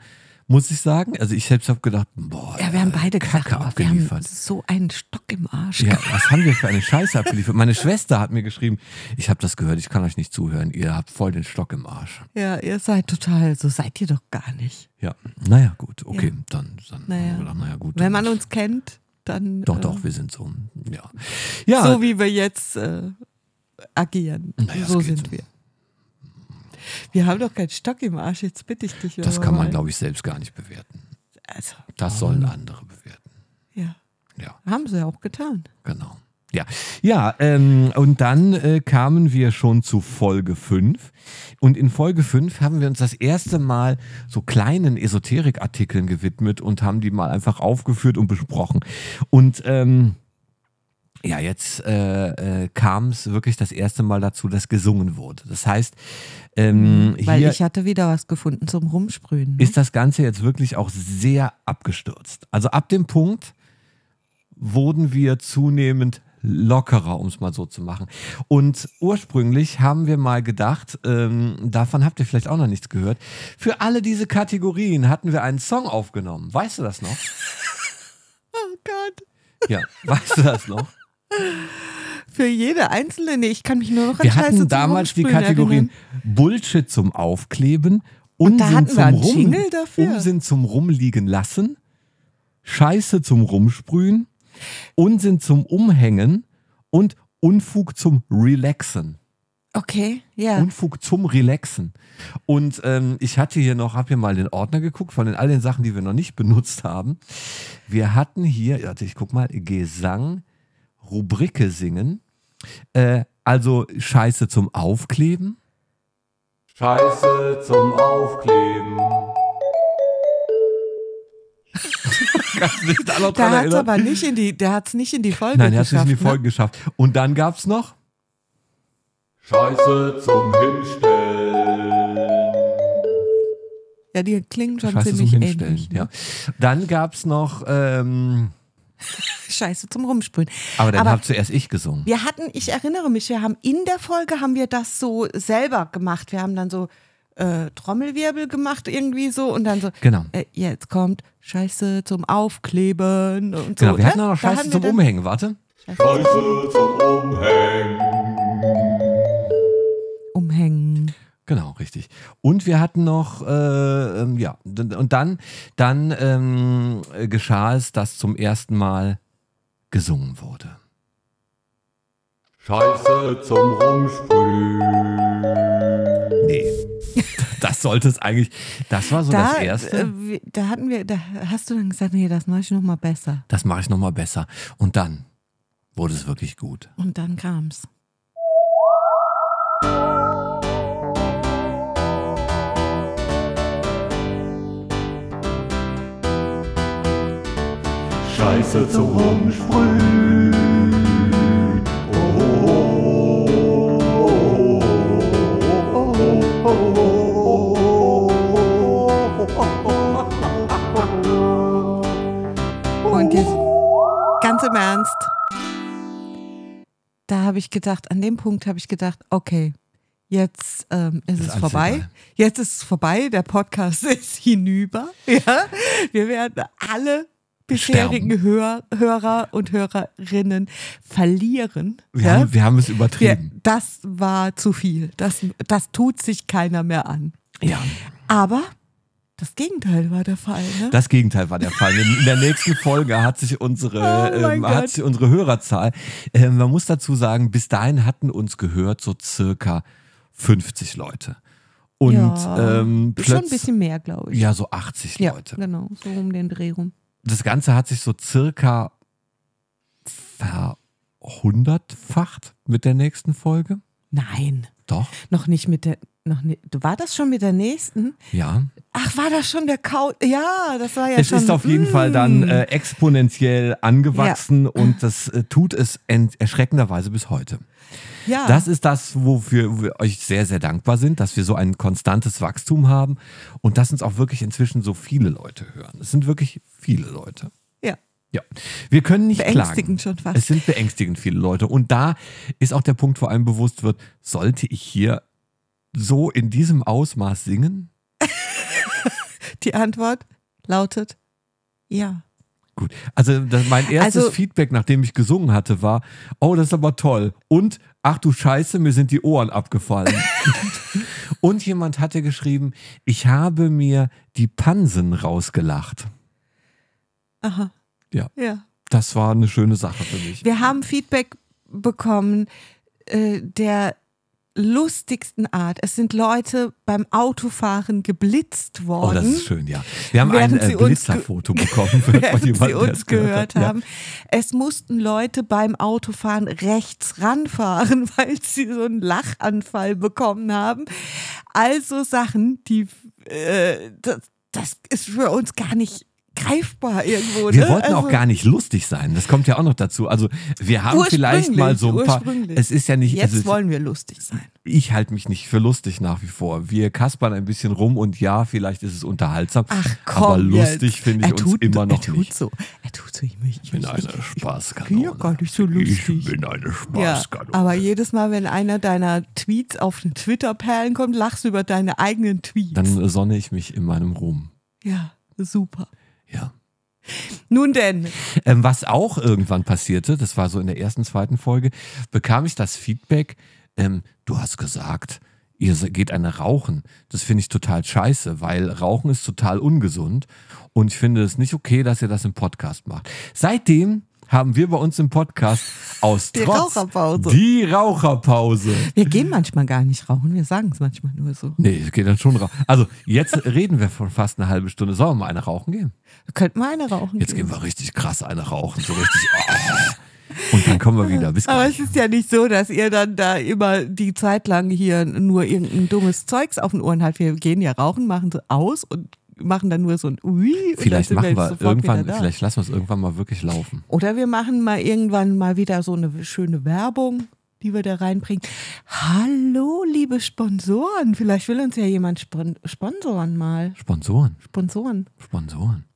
muss ich sagen. Also ich selbst habe gedacht, boah, ja, wir haben beide gesagt, Kacke aber wir haben abgeliefert. so einen Stock im Arsch. Ja, was haben wir für eine Scheiße abgeliefert? Meine Schwester hat mir geschrieben, ich habe das gehört, ich kann euch nicht zuhören, ihr habt voll den Stock im Arsch. Ja, ihr seid total, so seid ihr doch gar nicht. Ja, naja, gut, okay, Ja. dann, dann Naja. haben wir gedacht, naja, gut. Wenn man uns kennt, dann Doch, äh, doch, wir sind so, ja. Ja, so wie wir jetzt äh, agieren. Naja, so sind wir. Wir haben doch keinen Stock im Arsch, jetzt bitte ich dich. das kann man, glaube ich, selbst gar nicht bewerten. Also, Das sollen andere bewerten. ja, Ja, haben sie auch getan. genau. Ja, ja ähm, und dann äh, kamen wir schon zu Folge 5. Und in Folge 5 haben wir uns das erste Mal so kleinen Esoterikartikeln gewidmet und haben die mal einfach aufgeführt und besprochen. Und ähm, ja, jetzt äh, äh, kam es wirklich das erste Mal dazu, dass gesungen wurde. Das heißt, ähm, Weil hier ich hatte wieder was gefunden zum Rumsprühen. ne? ist das Ganze jetzt wirklich auch sehr abgestürzt. Also ab dem Punkt wurden wir zunehmend lockerer, um es mal so zu machen. Und ursprünglich haben wir mal gedacht, ähm, davon habt ihr vielleicht auch noch nichts gehört, für alle diese Kategorien hatten wir einen Song aufgenommen. Weißt du das noch? oh Gott. Ja, weißt du das noch? Für jede einzelne, nee, ich kann mich nur noch an Wir Scheiße hatten damals die Kategorien erinnern. Bullshit zum Aufkleben, Unsinn zum Rum. Unsinn zum Rumliegen lassen, Scheiße zum Rumsprühen, Unsinn zum Umhängen und Unfug zum Relaxen. Okay, ja. Unfug zum Relaxen. Und ähm, ich hatte hier noch, habe hier mal den Ordner geguckt von den all den Sachen, die wir noch nicht benutzt haben. Wir hatten hier, warte, ich guck mal, Gesang, Rubrike singen, äh, also Scheiße zum Aufkleben. Scheiße zum Aufkleben. Der hat es aber nicht in die, der hat's nicht in die Folge Nein, er hat es nicht geschafft. in die Folge geschafft. Und dann gab es noch Scheiße zum Hinstellen. Ne? Ja, die klingen schon Scheiße zum ziemlich Hinstellen. ähnlich. Ne? Ja. Dann gab es noch, ähm, Scheiße zum Rumsprühen. aber dann habe zuerst ich gesungen. Wir hatten, ich erinnere mich, wir haben in der Folge haben wir das so selber gemacht. Wir haben dann so äh, Trommelwirbel gemacht irgendwie so und dann so. Genau. Äh, jetzt kommt Scheiße zum Aufkleben und so. Genau, wir hatten ne? auch noch Scheiße zum Umhängen, warte. Scheiße zum Umhängen. Genau, richtig. Und wir hatten noch, äh, ähm, ja, und dann, dann ähm, äh, geschah es, dass zum ersten Mal gesungen wurde. Scheiße zum Rumsprühen. Nee. Das sollte es eigentlich, das war so da, das Erste. äh, da hatten wir, da hast du dann gesagt, nee, das mache ich noch mal besser. Das mache ich nochmal besser. Und dann wurde es wirklich gut. Und dann kam's. Scheiße zum Rumsprühen. Und jetzt ganz im Ernst, da habe ich gedacht, an dem Punkt habe ich gedacht, okay, jetzt ähm, ist, Ist es vorbei. egal. Jetzt ist es vorbei, der Podcast ist hinüber. Ja? Wir werden alle bisherigen Hör, Hörer und Hörerinnen verlieren. Wir, ja? haben, wir haben es Wir, übertrieben. das war zu viel. Das, das tut sich keiner mehr an. Ja, Aber das Gegenteil war der Fall. Ne? das Gegenteil war der Fall. In der nächsten Folge hat sich unsere, Oh ähm, hat sich unsere Hörerzahl, ähm, man muss dazu sagen, bis dahin hatten uns gehört so circa 50 Leute. Und ja, ähm, schon ein bisschen mehr, glaube ich. ja, so 80 Ja, Leute. genau, so um den Dreh rum. Das Ganze hat sich so circa verhundertfacht mit der nächsten Folge. Nein, Doch, noch nicht mit der, noch nicht, war das schon mit der nächsten? ja. Ach, war das schon der Kau? Ja, das war ja es schon. ist auf jeden mm. Fall dann äh, exponentiell angewachsen und das äh, tut es erschreckenderweise bis heute. ja. Das ist das, wofür wir euch sehr, sehr dankbar sind, dass wir so ein konstantes Wachstum haben und dass uns auch wirklich inzwischen so viele Leute hören. Es sind wirklich viele Leute. Ja. Wir können nicht Beängstigend klagen. schon fast. Es sind beängstigend viele Leute. Und da ist auch der Punkt, wo einem bewusst wird, sollte ich hier so in diesem Ausmaß singen? Die Antwort lautet ja. Gut. Also mein erstes Also- Feedback, nachdem ich gesungen hatte, war, oh, das ist aber toll. Und, ach du Scheiße, mir sind die Ohren abgefallen. Und jemand hatte geschrieben, ich habe mir die Pansen rausgelacht. Aha. Ja. Ja. Das war eine schöne Sache für mich. Wir haben Feedback bekommen äh, der lustigsten Art. Es sind Leute beim Autofahren geblitzt Oh, worden. das ist schön, ja. Wir haben ein äh, Blitzerfoto bekommen während sie uns gehört hat. haben. Es mussten Leute beim Autofahren rechts ranfahren, weil sie so einen Lachanfall bekommen haben. Also Sachen, die äh, das, das ist für uns gar nicht greifbar irgendwo. Wir ne? wollten auch Also- gar nicht lustig sein. Das kommt ja auch noch dazu. Also wir haben vielleicht mal so ein paar. Es ist ja nicht. Jetzt also, wollen wir lustig sein. ich halte mich nicht für lustig nach wie vor. Wir kaspern ein bisschen rum und ja, vielleicht ist es unterhaltsam. Ach komm, aber lustig finde ich Er uns tut, immer noch er tut nicht. So, er tut so, ich, ich, Ich bin eine ich, ich Spaßkanone. bin ja gar nicht so lustig. Ich bin eine Ja, Spaßkanone. aber jedes Mal, wenn einer deiner Tweets auf den Twitter-Perlen kommt, lachst du über deine eigenen Tweets. Dann sonne ich mich in meinem Ruhm. ja, super. Ja. Nun denn, Ähm, was auch irgendwann passierte, das war so in der ersten, zweiten Folge, bekam ich das Feedback, ähm, du hast gesagt, ihr geht eine rauchen. Das finde ich total scheiße, weil Rauchen ist total ungesund und ich finde es nicht okay, dass ihr das im Podcast macht. Seitdem haben wir bei uns im Podcast aus Die Trotz Raucherpause. die Raucherpause. wir gehen manchmal gar nicht rauchen, wir sagen es manchmal nur so. Nee, es geht dann schon rauchen. Also jetzt reden wir von fast eine halbe Stunde. Sollen wir mal eine rauchen gehen? Wir könnten mal eine rauchen. Jetzt gehen. wir richtig krass eine rauchen, so richtig. ah. Und dann kommen wir wieder. Bis Aber gleich. es ist ja nicht so, dass ihr dann da immer die Zeit lang hier nur irgendein dummes Zeugs auf den Ohren habt. Wir gehen ja rauchen, machen so aus und machen dann nur so ein Ui. Vielleicht machen wir sofort irgendwann, vielleicht lassen wir es irgendwann mal wirklich laufen. Oder wir machen mal irgendwann mal wieder so eine schöne Werbung, die wir da reinbringen. Hallo, liebe Sponsoren. Vielleicht will uns ja jemand spon sponsoren mal. Sponsoren, Sponsoren. Sponsoren.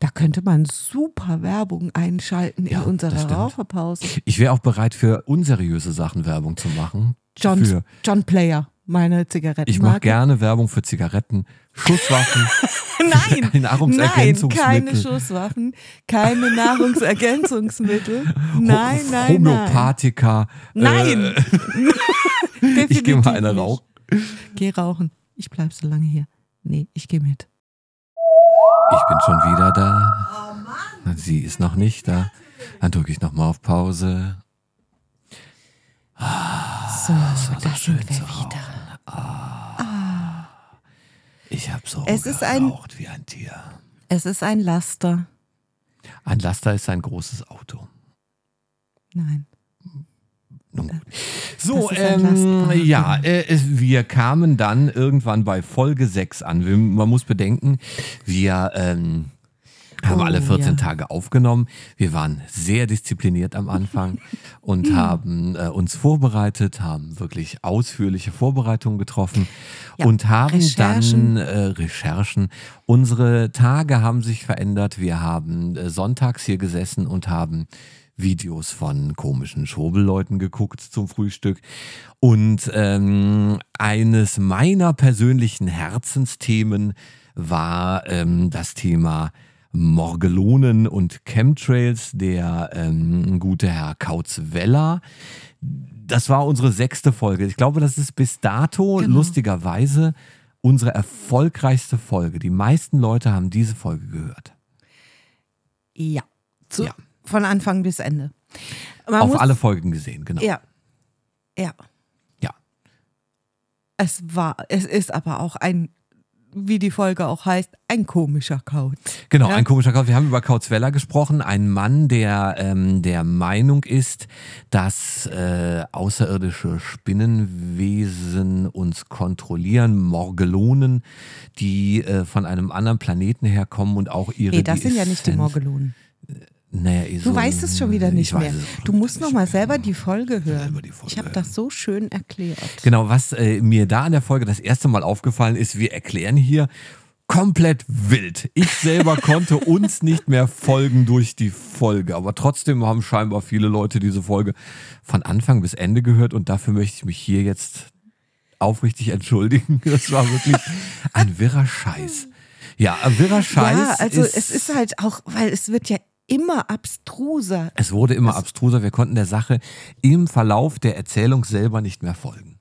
Da könnte man super Werbung einschalten Ja, in das unserer. Raucherpause. Ich wäre auch bereit für unseriöse Sachen Werbung zu machen. John, Für, John Player. meine Zigaretten. Ich mache gerne Werbung für Zigaretten, Schusswaffen, Nein, nein, Nahrungsergänzungsmittel. keine Schusswaffen, keine Nahrungsergänzungsmittel. Nein, nein, nein. Homöopathika. Nein. Äh, ich gehe mal eine rauchen. Geh rauchen. Ich bleib so lange hier. Nee, ich gehe mit. Ich bin schon wieder da. Sie ist noch nicht da. Dann drücke ich nochmal auf Pause. So, da sind wir wieder. Ich habe so Es ist ein- wie ein Tier. Es ist ein Laster. Ein Laster ist ein großes Auto. Nein. Nun gut. So, ähm, ja, äh, wir kamen dann irgendwann bei Folge 6 an. Man muss bedenken, wir ähm, haben Oh, alle 14 ja. Tage aufgenommen. Wir waren sehr diszipliniert am Anfang und haben äh, uns vorbereitet, haben wirklich ausführliche Vorbereitungen getroffen Ja, und haben Recherchen. dann äh, Recherchen. Unsere Tage haben sich verändert. Wir haben äh, sonntags hier gesessen und haben Videos von komischen Schobelleuten geguckt zum Frühstück. Und ähm, eines meiner persönlichen Herzensthemen war ähm, das Thema Morgelonen und Chemtrails, der ähm, gute Herr Kautz-Weller. Das war unsere sechste Folge. Ich glaube, das ist bis dato Genau. lustigerweise unsere erfolgreichste Folge. Die meisten Leute haben diese Folge gehört. Ja. Zu, Ja. Von Anfang bis Ende. Man Auf muss, alle Folgen gesehen, genau. Ja. Ja. Ja. Es war, es ist aber auch ein, wie die Folge auch heißt, ein komischer Kauz. Genau, Ja. ein komischer Kauz. Wir haben über Kauzweller gesprochen, ein Mann, der ähm, der Meinung ist, dass äh, außerirdische Spinnenwesen uns kontrollieren, Morgelonen, die äh, von einem anderen Planeten herkommen und auch ihre Nee, das sind ja nicht die Morgelonen. Naja, eh Du so- weißt es schon wieder ich nicht mehr. Du musst wieder noch nicht mal mehr. selber die Folge hören. selber die Folge ich habe das so schön erklärt. Genau, was äh, mir da in der Folge das erste Mal aufgefallen ist, wir erklären hier komplett wild. Ich selber konnte uns nicht mehr folgen durch die Folge, aber trotzdem haben scheinbar viele Leute diese Folge von Anfang bis Ende gehört und dafür möchte ich mich hier jetzt aufrichtig entschuldigen. Das war wirklich ein wirrer Scheiß. Ja, ein wirrer Scheiß. ja, also ist, es ist halt auch, weil es wird ja immer abstruser. es wurde immer abstruser. Wir konnten der Sache im Verlauf der Erzählung selber nicht mehr folgen.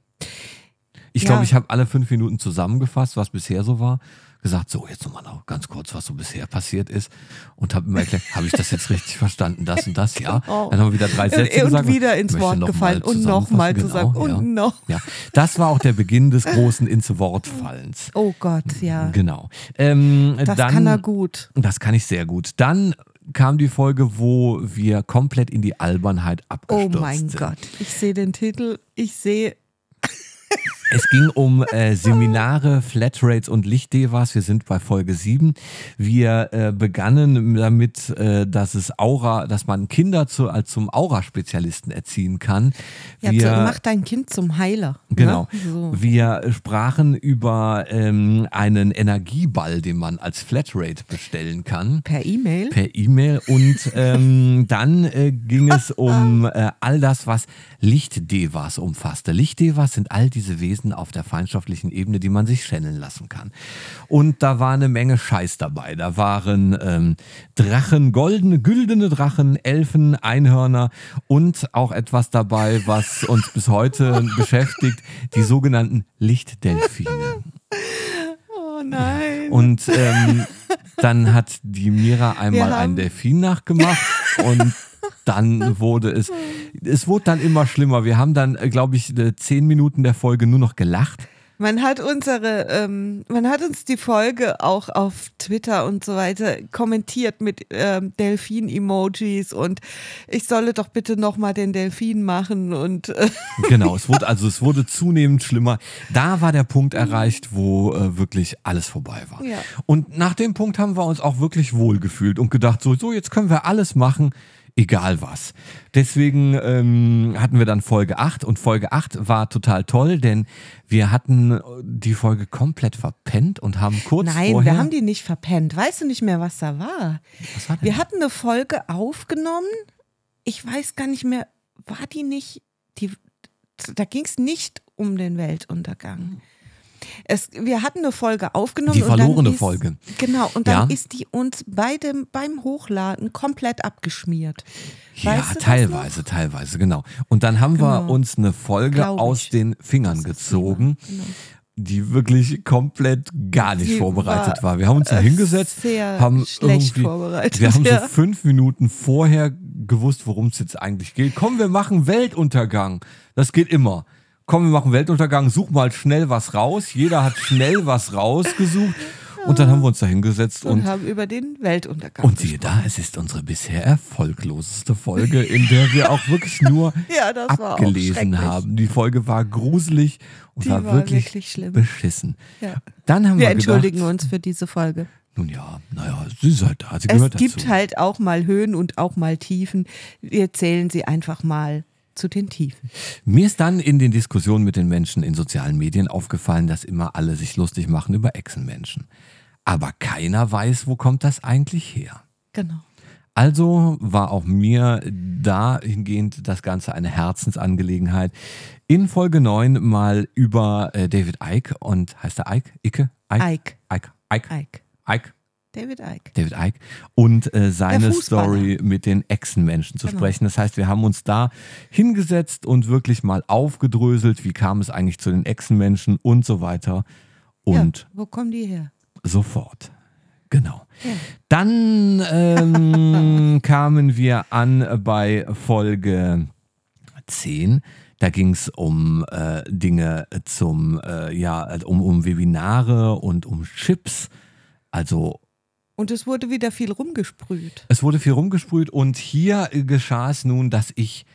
Ich Ja. glaube, ich habe alle fünf Minuten zusammengefasst, was bisher so war. Gesagt, so, jetzt nochmal noch ganz kurz, was so bisher passiert ist. Und habe immer erklärt, habe ich das jetzt richtig verstanden, das und das, ja. Genau. Dann haben wir wieder drei Sätze und gesagt. wieder ins Wort gefallen und nochmal zusammen genau, und ja. noch. Ja, das war auch der Beginn des großen ins Wort Fallens. Oh Gott, ja. Genau. Ähm, Das dann, kann er gut. Das kann ich sehr gut. Dann kam die Folge, wo wir komplett in die Albernheit Oh abgestürzt mein sind. Gott. Ich sehe den Titel, ich sehe. Es ging um äh, Seminare, Flatrates und Lichtdevas. Wir sind bei Folge 7. Wir äh, begannen damit, äh, dass es Aura, dass man Kinder zu, als zum Aura-Spezialisten erziehen kann. Ja, wir, zu, mach dein Kind zum Heiler. Genau. Ne? So. Wir sprachen über ähm, einen Energieball, den man als Flatrate bestellen kann. Per E-Mail. Per E-Mail und ähm, dann äh, ging es um äh, all das, was Lichtdevas umfasste. Lichtdevas sind all diese Wesen auf der feinstofflichen Ebene, die man sich channeln lassen kann. Und da war eine Menge Scheiß dabei. Da waren ähm, Drachen, goldene, güldene Drachen, Elfen, Einhörner und auch etwas dabei, was uns bis heute beschäftigt, die sogenannten Lichtdelfine. Oh nein. Und ähm, dann hat die Mira einmal einen Delfin nachgemacht und dann wurde es, es wurde dann immer schlimmer. Wir haben dann, glaube ich, äh, zehn Minuten der Folge nur noch gelacht. Man hat unsere, ähm, man hat uns die Folge auch auf Twitter und so weiter kommentiert mit ähm, Delfin-Emojis und ich solle doch bitte nochmal den Delfin machen und äh, Genau, es wurde also es wurde zunehmend schlimmer. Da war der Punkt erreicht, wo äh, wirklich alles vorbei war. Ja. Und nach dem Punkt haben wir uns auch wirklich wohlgefühlt und gedacht, so, so jetzt können wir alles machen, egal was. Deswegen ähm, hatten wir dann Folge 8 und Folge 8 war total toll, denn wir hatten die Folge komplett verpennt und haben kurz nein, vorher... wir haben die nicht verpennt. Weißt du nicht mehr, was da war? was war denn? Wir hatten eine Folge aufgenommen. Ich weiß gar nicht mehr, war die nicht, die, da ging es nicht um den Weltuntergang. Es, wir hatten eine Folge aufgenommen. Die und dann verlorene ist, Folge. Genau, und dann Ja. ist die uns bei dem, beim Hochladen komplett abgeschmiert. Ja, Weißt das teilweise, teilweise, genau. Und dann haben wir Genau. uns eine Folge Glaub aus ich. den Fingern gezogen, die wirklich komplett gar nicht Die vorbereitet war, war. Wir haben uns da äh, hingesetzt, haben irgendwie, vorbereitet, wir haben ja. so fünf Minuten vorher gewusst, worum es jetzt eigentlich geht. Komm, wir machen Weltuntergang. Das geht immer. Komm, wir machen Weltuntergang, such mal schnell was raus. Jeder hat schnell was rausgesucht. Und dann haben wir uns da hingesetzt und, und haben über den Weltuntergang und siehe da, es ist unsere bisher erfolgloseste Folge, in der wir auch wirklich nur Ja, abgelesen haben. Die Folge war gruselig und Die war, wirklich, wirklich schlimm. beschissen. Ja. Dann haben wir, Wir entschuldigen gedacht, uns für diese Folge. Nun ja, naja, sie ist halt da, sie Es gehört gibt dazu. halt auch mal Höhen und auch mal Tiefen. Wir zählen sie einfach mal zu den Tiefen. Mir ist dann in den Diskussionen mit den Menschen in sozialen Medien aufgefallen, dass immer alle sich lustig machen über Echsenmenschen. Aber keiner weiß, wo kommt das eigentlich her. Genau. Also war auch mir dahingehend das Ganze eine Herzensangelegenheit. In Folge 9 mal über äh, David Icke und heißt er Icke? Icke? Ike. Icke. Icke. Ike. Icke. David Icke. David Icke und äh, seine. Story mit den Echsenmenschen zu Genau. sprechen. Das heißt, wir haben uns da hingesetzt und wirklich mal aufgedröselt, wie kam es eigentlich zu den Echsenmenschen und so weiter und ja, wo kommen die her? sofort. Genau. Dann ähm, kamen wir an bei Folge 10. Da ging es um äh, Dinge zum, äh, ja, um, um Webinare und um Chips. Also Und es wurde wieder viel rumgesprüht. es wurde viel rumgesprüht und hier geschah es nun, dass ich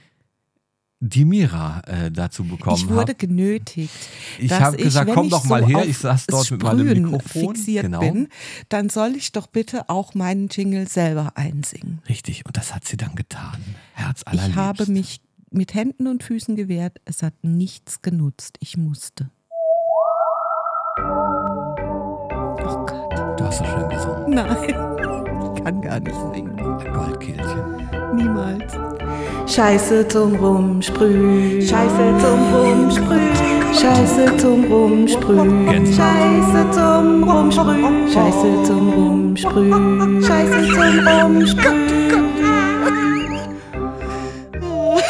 die Mira äh, dazu bekommen ich wurde habe. genötigt. Ich habe gesagt, komm ich doch mal so her. Ich saß dort mit meinem Mikrofon. fixiert Genau. bin, dann soll ich doch bitte auch meinen Jingle selber einsingen. Richtig, und das hat sie dann getan. Herz Ich allerliebst. habe mich mit Händen und Füßen gewehrt. Es hat nichts genutzt. Ich musste. Oh Gott. Du hast so schön. Nein, ich kann gar nicht singen. Ein Goldkehlchen. Niemals. Scheiße zum Rumsprühen. Scheiße zum Rumsprühen. Scheiße zum Rumsprühen. Scheiße zum Rumsprühen. Scheiße zum Rumsprühen. Scheiße zum Rumsprühen.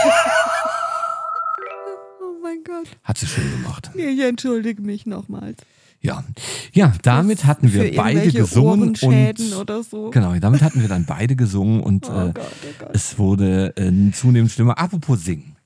Oh mein Gott. Hat sie schön gemacht. Nee, Ich entschuldige mich nochmals. Ja, ja damit hatten Für wir beide gesungen und oder so. genau, damit hatten wir dann beide gesungen und Oh äh, Gott, oh Gott. es wurde äh, zunehmend schlimmer. Apropos singen.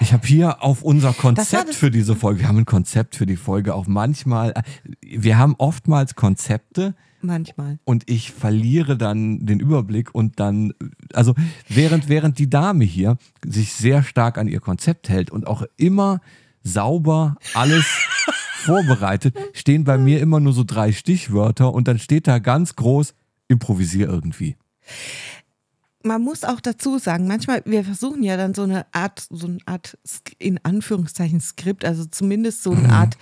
Ich habe hier auf unser Das Konzept das- für diese Folge, wir haben ein Konzept für die Folge auch manchmal, äh, wir haben oftmals Konzepte, Manchmal. und ich verliere dann den Überblick und dann, also während, während die Dame hier sich sehr stark an ihr Konzept hält und auch immer sauber alles vorbereitet, stehen bei mir immer nur so drei Stichwörter und dann steht da ganz groß, improvisier irgendwie. man muss auch dazu sagen, manchmal, wir versuchen ja dann so eine Art, so eine Art, in Anführungszeichen Skript, also zumindest so eine Art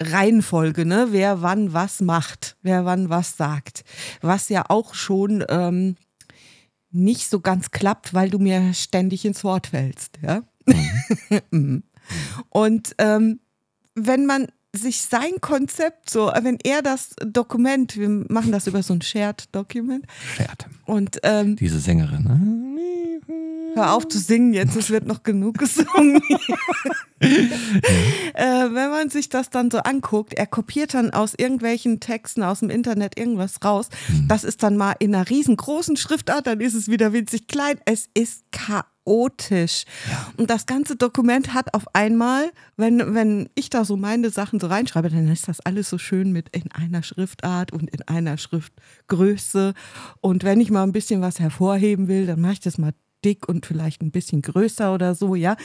Reihenfolge, ne? Wer wann was macht, wer wann was sagt. Was ja auch schon ähm, nicht so ganz klappt, weil du mir ständig ins Wort fällst, ja. Mhm. Und ähm, wenn man sich sein Konzept so, wenn er das Dokument, wir machen das über so ein Shared Document Schert. und ähm, Diese Sängerin. Ne? Hör auf zu singen jetzt, es wird noch genug gesungen. äh, wenn man sich das dann so anguckt, er kopiert dann aus irgendwelchen Texten aus dem Internet irgendwas raus. Das ist dann mal in einer riesengroßen Schriftart, dann ist es wieder winzig klein. Es ist chaotisch. Und das ganze Dokument hat auf einmal, wenn, wenn ich da so meine Sachen so reinschreibe, dann ist das alles so schön mit in einer Schriftart und in einer Schriftgröße. Und wenn ich mal ein bisschen was hervorheben will, dann mache ich das mal dick und vielleicht ein bisschen größer oder so, ja.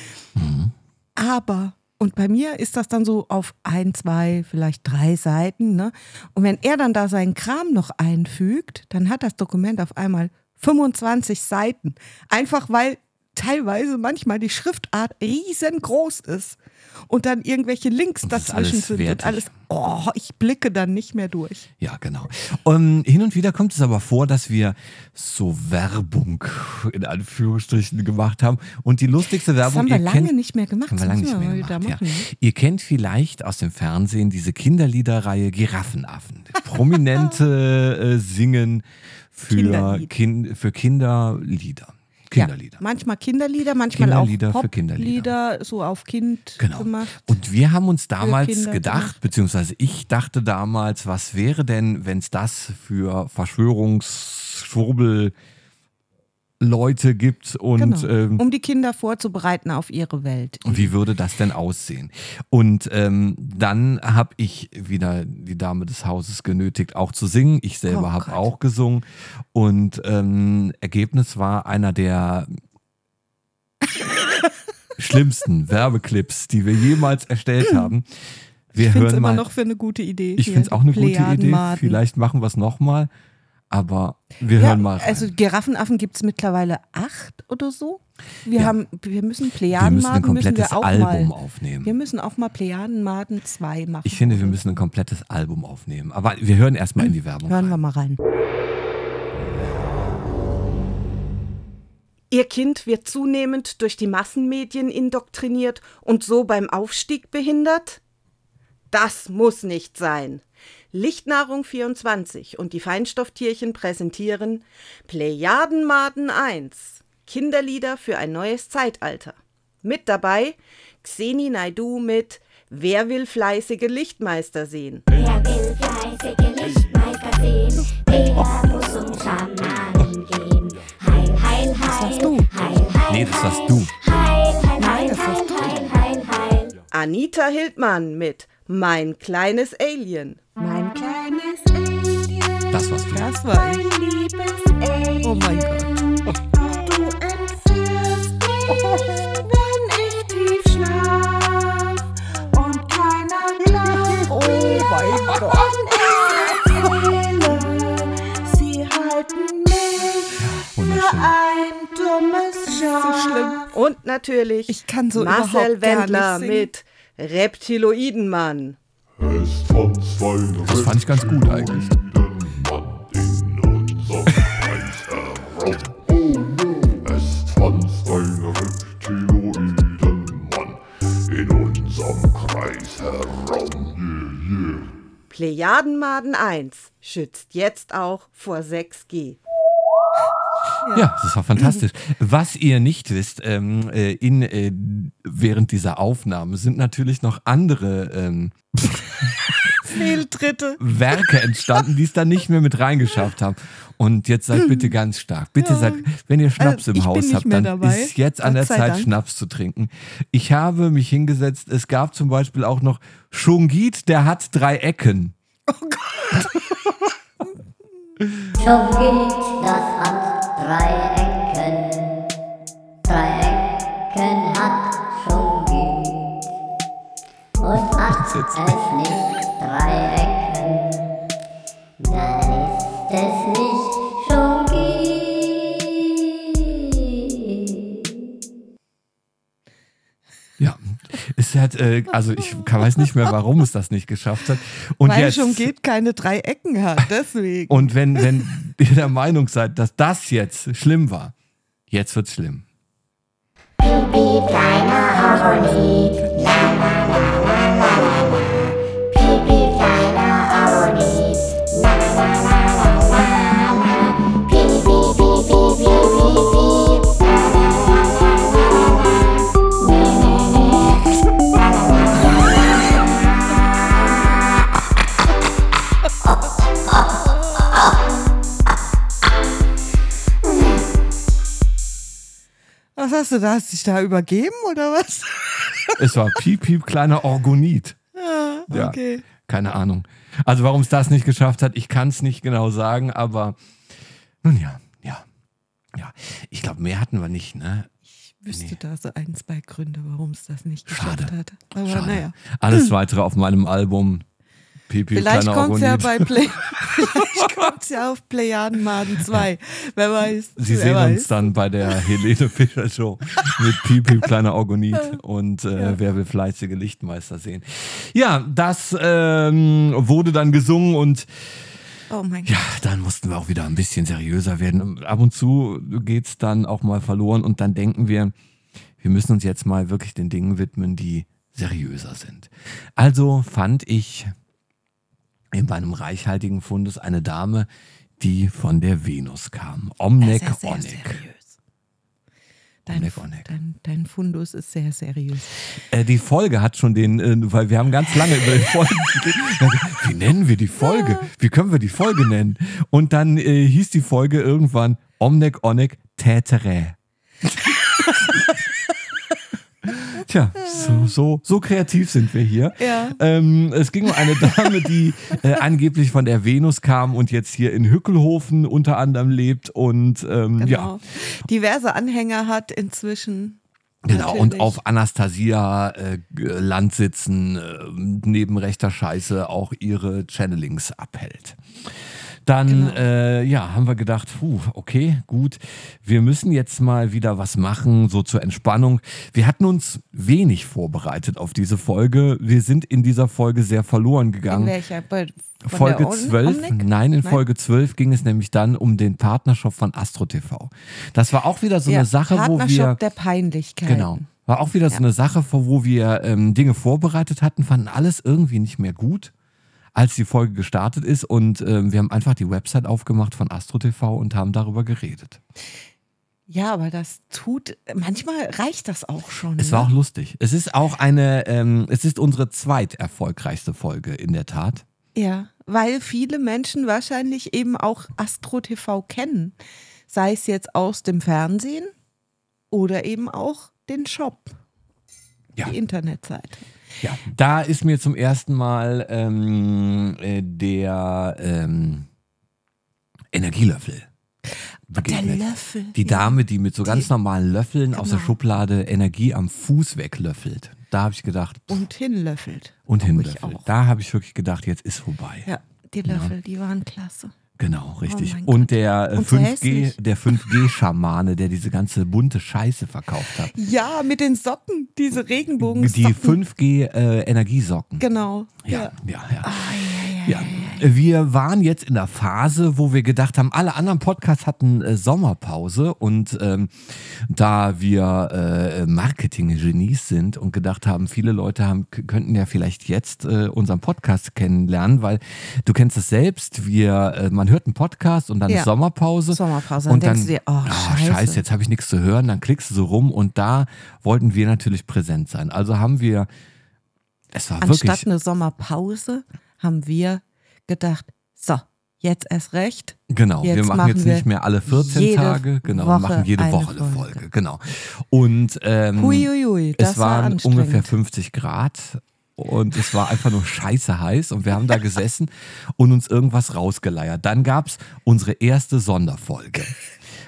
Aber, und bei mir ist das dann so auf ein, zwei, vielleicht drei Seiten, ne? Und wenn er dann da seinen Kram noch einfügt, dann hat das Dokument auf einmal 25 Seiten. Einfach weil teilweise manchmal die Schriftart riesengroß ist und dann irgendwelche Links das dazwischen alles sind wertig. und alles, oh, ich blicke dann nicht mehr durch. Ja, genau. Und hin und wieder kommt es aber vor, dass wir so Werbung in Anführungsstrichen gemacht haben. Und die lustigste Das Werbung, haben wir lange kennt, nicht mehr gemacht. haben wir Das lange nicht mehr gemacht. Ja. ne? Ihr kennt vielleicht aus dem Fernsehen diese Kinderliederreihe Giraffenaffen. Prominente äh, singen für, kind, für Kinderlieder. Kinderlieder. Ja, manchmal Kinderlieder, manchmal Kinderlieder auch für Kinderlieder. Poplieder, so auf Kind Genau. gemacht. Und wir haben uns damals gedacht, beziehungsweise ich dachte damals, was wäre denn, wenn es das für Verschwörungsschwurbel Leute gibt und Genau. ähm, um die Kinder vorzubereiten auf ihre Welt. wie würde das denn aussehen? Und ähm, dann habe ich wieder die Dame des Hauses genötigt, auch zu singen. Ich selber Oh habe auch gesungen. Und ähm, Ergebnis war einer der schlimmsten Werbeclips, die wir jemals erstellt haben. Wir Ich finde es immer mal. noch für eine gute Idee. ich finde es auch eine gute Idee. Vielleicht machen wir es nochmal. Aber wir Ja, hören mal. Rein. also Giraffenaffen gibt es mittlerweile acht oder so. Wir, Ja. haben, wir müssen wir müssen ein Plejadenmaden komplettes müssen wir auch Album mal. aufnehmen. Wir müssen auch mal Plejadenmaden 2 machen. Ich finde, wir müssen ein komplettes Album aufnehmen. Aber wir hören erstmal in die Werbung. Hören rein. wir mal rein. Ihr Kind wird zunehmend durch die Massenmedien indoktriniert und so beim Aufstieg behindert? Das muss nicht sein. Lichtnahrung 24 und die Feinstofftierchen präsentieren Plejadenmaden 1. Kinderlieder für ein neues Zeitalter. Mit dabei Xeni Naidu mit Wer will fleißige Lichtmeister sehen? Wer will fleißige Lichtmeister sehen, der muss zum Schamanen gehen. Heil, heil, heil, du? heil, heil, Nee, das warst du. heil, heil, Nein, heil, das heil, warst du. heil, heil, heil. Anita Hildmann mit Mein kleines Alien. Das warst du. Das war ich. mein liebes Alien. Oh mein Gott. Du entführst mich, wenn ich tief schlaf und keiner glaubt Oh mir, mein Gott. ich erzähle. Sie halten mich für ein dummes Schaf. So schlimm. Und natürlich Ich kann so Marcel Wendler mit Reptiloidenmann. Das fand ich ganz gut eigentlich. Plejadenmaden 1 schützt jetzt auch vor 6G. Ja, das war fantastisch. Was ihr nicht wisst, ähm, äh, in, äh, während dieser Aufnahme sind natürlich noch andere ähm, Fehltritte. Werke entstanden, die es dann nicht mehr mit reingeschafft haben. Und jetzt seid bitte ganz stark. Bitte seid, wenn ihr Schnaps Also, im Haus habt, dann dabei. ist jetzt an der Gott sei Zeit, Dank. Schnaps zu trinken. Ich habe mich hingesetzt. Es gab zum Beispiel auch noch Schungit, der hat drei Ecken. Schon geht das hat drei Ecken. Drei Ecken hat schon geht. Und hat Sitz. es nicht drei Ecken, dann ist es nicht schon geht. Ja, es hat, äh, also ich kann, weiß nicht mehr, warum es das nicht geschafft hat. Und Weil jetzt, schon geht keine drei Ecken hat, deswegen. Und wenn, wenn ihr der Meinung seid, dass das jetzt schlimm war, jetzt wird's schlimm. Pipi, kleiner Harmonie. La, la, la, Was hast du da? Hast dich da übergeben oder was? Es war piep, piep, kleiner Orgonit. Ja, Ja. okay. Keine Ahnung. Also warum es das nicht geschafft hat, ich kann es nicht genau sagen, aber nun ja, ja. Ja, ich glaube, mehr hatten wir nicht, ne? Ich wüsste da so ein, zwei Gründe, warum es das nicht geschafft Schade. hat. Aber Schade. naja. Alles weitere auf meinem Album Pipi, Vielleicht kommt es ja bei Play Vielleicht kommt's ja auf Plejadenmaden 2. Wer weiß. Sie wer sehen weiß. uns dann bei der Helene Fischer Show mit Pipi, kleiner Organit und äh, wer will fleißige Lichtmeister sehen. Ja, das ähm, wurde dann gesungen und Oh mein ja, dann mussten wir auch wieder ein bisschen seriöser werden. Ab und zu geht's dann auch mal verloren und dann denken wir, wir müssen uns jetzt mal wirklich den Dingen widmen, die seriöser sind. Also fand ich in meinem reichhaltigen Fundus eine Dame, die von der Venus kam. Omnek sehr Onek. Dein, Onek. dein, dein Fundus ist sehr seriös. Äh, die Folge hat schon den, äh, weil wir haben ganz lange über den Folgentitel. Wie nennen wir die Folge? Wie können wir die Folge nennen? Und dann äh, hieß die Folge irgendwann Omnek Onek Tätere. Tja, so, so, so kreativ sind wir hier. Ja. Ähm, es ging um eine Dame, die äh, angeblich von der Venus kam und jetzt hier in Hückelhofen unter anderem lebt und ähm, Genau. ja. Diverse Anhänger hat inzwischen. Genau, und Natürlich. auf Anastasia äh, Land sitzen, äh, neben rechter Scheiße auch ihre Channelings abhält. Dann, Genau. äh, ja, haben wir gedacht, puh, okay, gut, wir müssen jetzt mal wieder was machen, so zur Entspannung. Wir hatten uns wenig vorbereitet auf diese Folge. Wir sind in dieser Folge sehr verloren In gegangen. welcher? Bei, von Folge der On- 12, Omnic? nein, in Folge 12 ging es nämlich dann um den Partnershop von Astro TV. Das war auch wieder so ja, eine Sache, wo wir Partnershop der Peinlichkeit. Genau. War auch wieder so eine Sache, wo wir ähm, Dinge vorbereitet hatten, fanden alles irgendwie nicht mehr gut, als die Folge gestartet ist. Und ähm, wir haben einfach die Website aufgemacht von Astro TV und haben darüber geredet. Ja, aber das tut, manchmal reicht das auch schon. Es ne? war auch lustig. Es ist auch eine, ähm, es ist unsere zweiterfolgreichste Folge in der Tat. Ja, weil viele Menschen wahrscheinlich eben auch Astro TV kennen. Sei es jetzt aus dem Fernsehen oder eben auch den Shop. Ja. Die Internetseite. Ja, da ist mir zum ersten Mal ähm, äh, der ähm, Energielöffel begegnet. Löffel. Die ja. Dame, die mit so ganz normalen Löffeln aus der Genau. Schublade Energie am Fuß weglöffelt. Da habe ich gedacht, Und hinlöffelt. und hinlöffelt. Da habe ich wirklich gedacht, jetzt ist vorbei. Ja, die Löffel, die waren klasse. Genau, richtig. mein und der äh, Und so 5G, hässlich. der 5G-Schamane, der diese ganze bunte Scheiße verkauft hat. Ja, mit den Socken, diese Regenbogen. Die 5G-Energiesocken. Genau. Ja, ja, ja. Ja, wir waren jetzt in der Phase, wo wir gedacht haben, alle anderen Podcasts hatten äh, Sommerpause und ähm, da wir äh, Marketing-Genies sind und gedacht haben, viele Leute haben, könnten ja vielleicht jetzt äh, unseren Podcast kennenlernen, weil du kennst es selbst, wir, äh, man hört einen Podcast und dann Ja. ist Sommerpause. Sommerpause, dann und denkst du dir, oh, scheiße. scheiße, jetzt habe ich nichts zu hören, dann klickst du so rum und da wollten wir natürlich präsent sein. Also haben wir, es war Anstatt wirklich eine Sommerpause haben wir gedacht, so, jetzt erst recht. Genau, wir Jetzt machen jetzt wir nicht mehr alle 14 jede Tage, genau, wir Woche machen jede Woche eine Folge, genau. Und ähm, Huiuiui, das es war waren anstrengend. ungefähr 50 Grad und es war einfach nur scheiße heiß und wir haben da gesessen und uns irgendwas rausgeleiert. Dann gab's unsere erste Sonderfolge.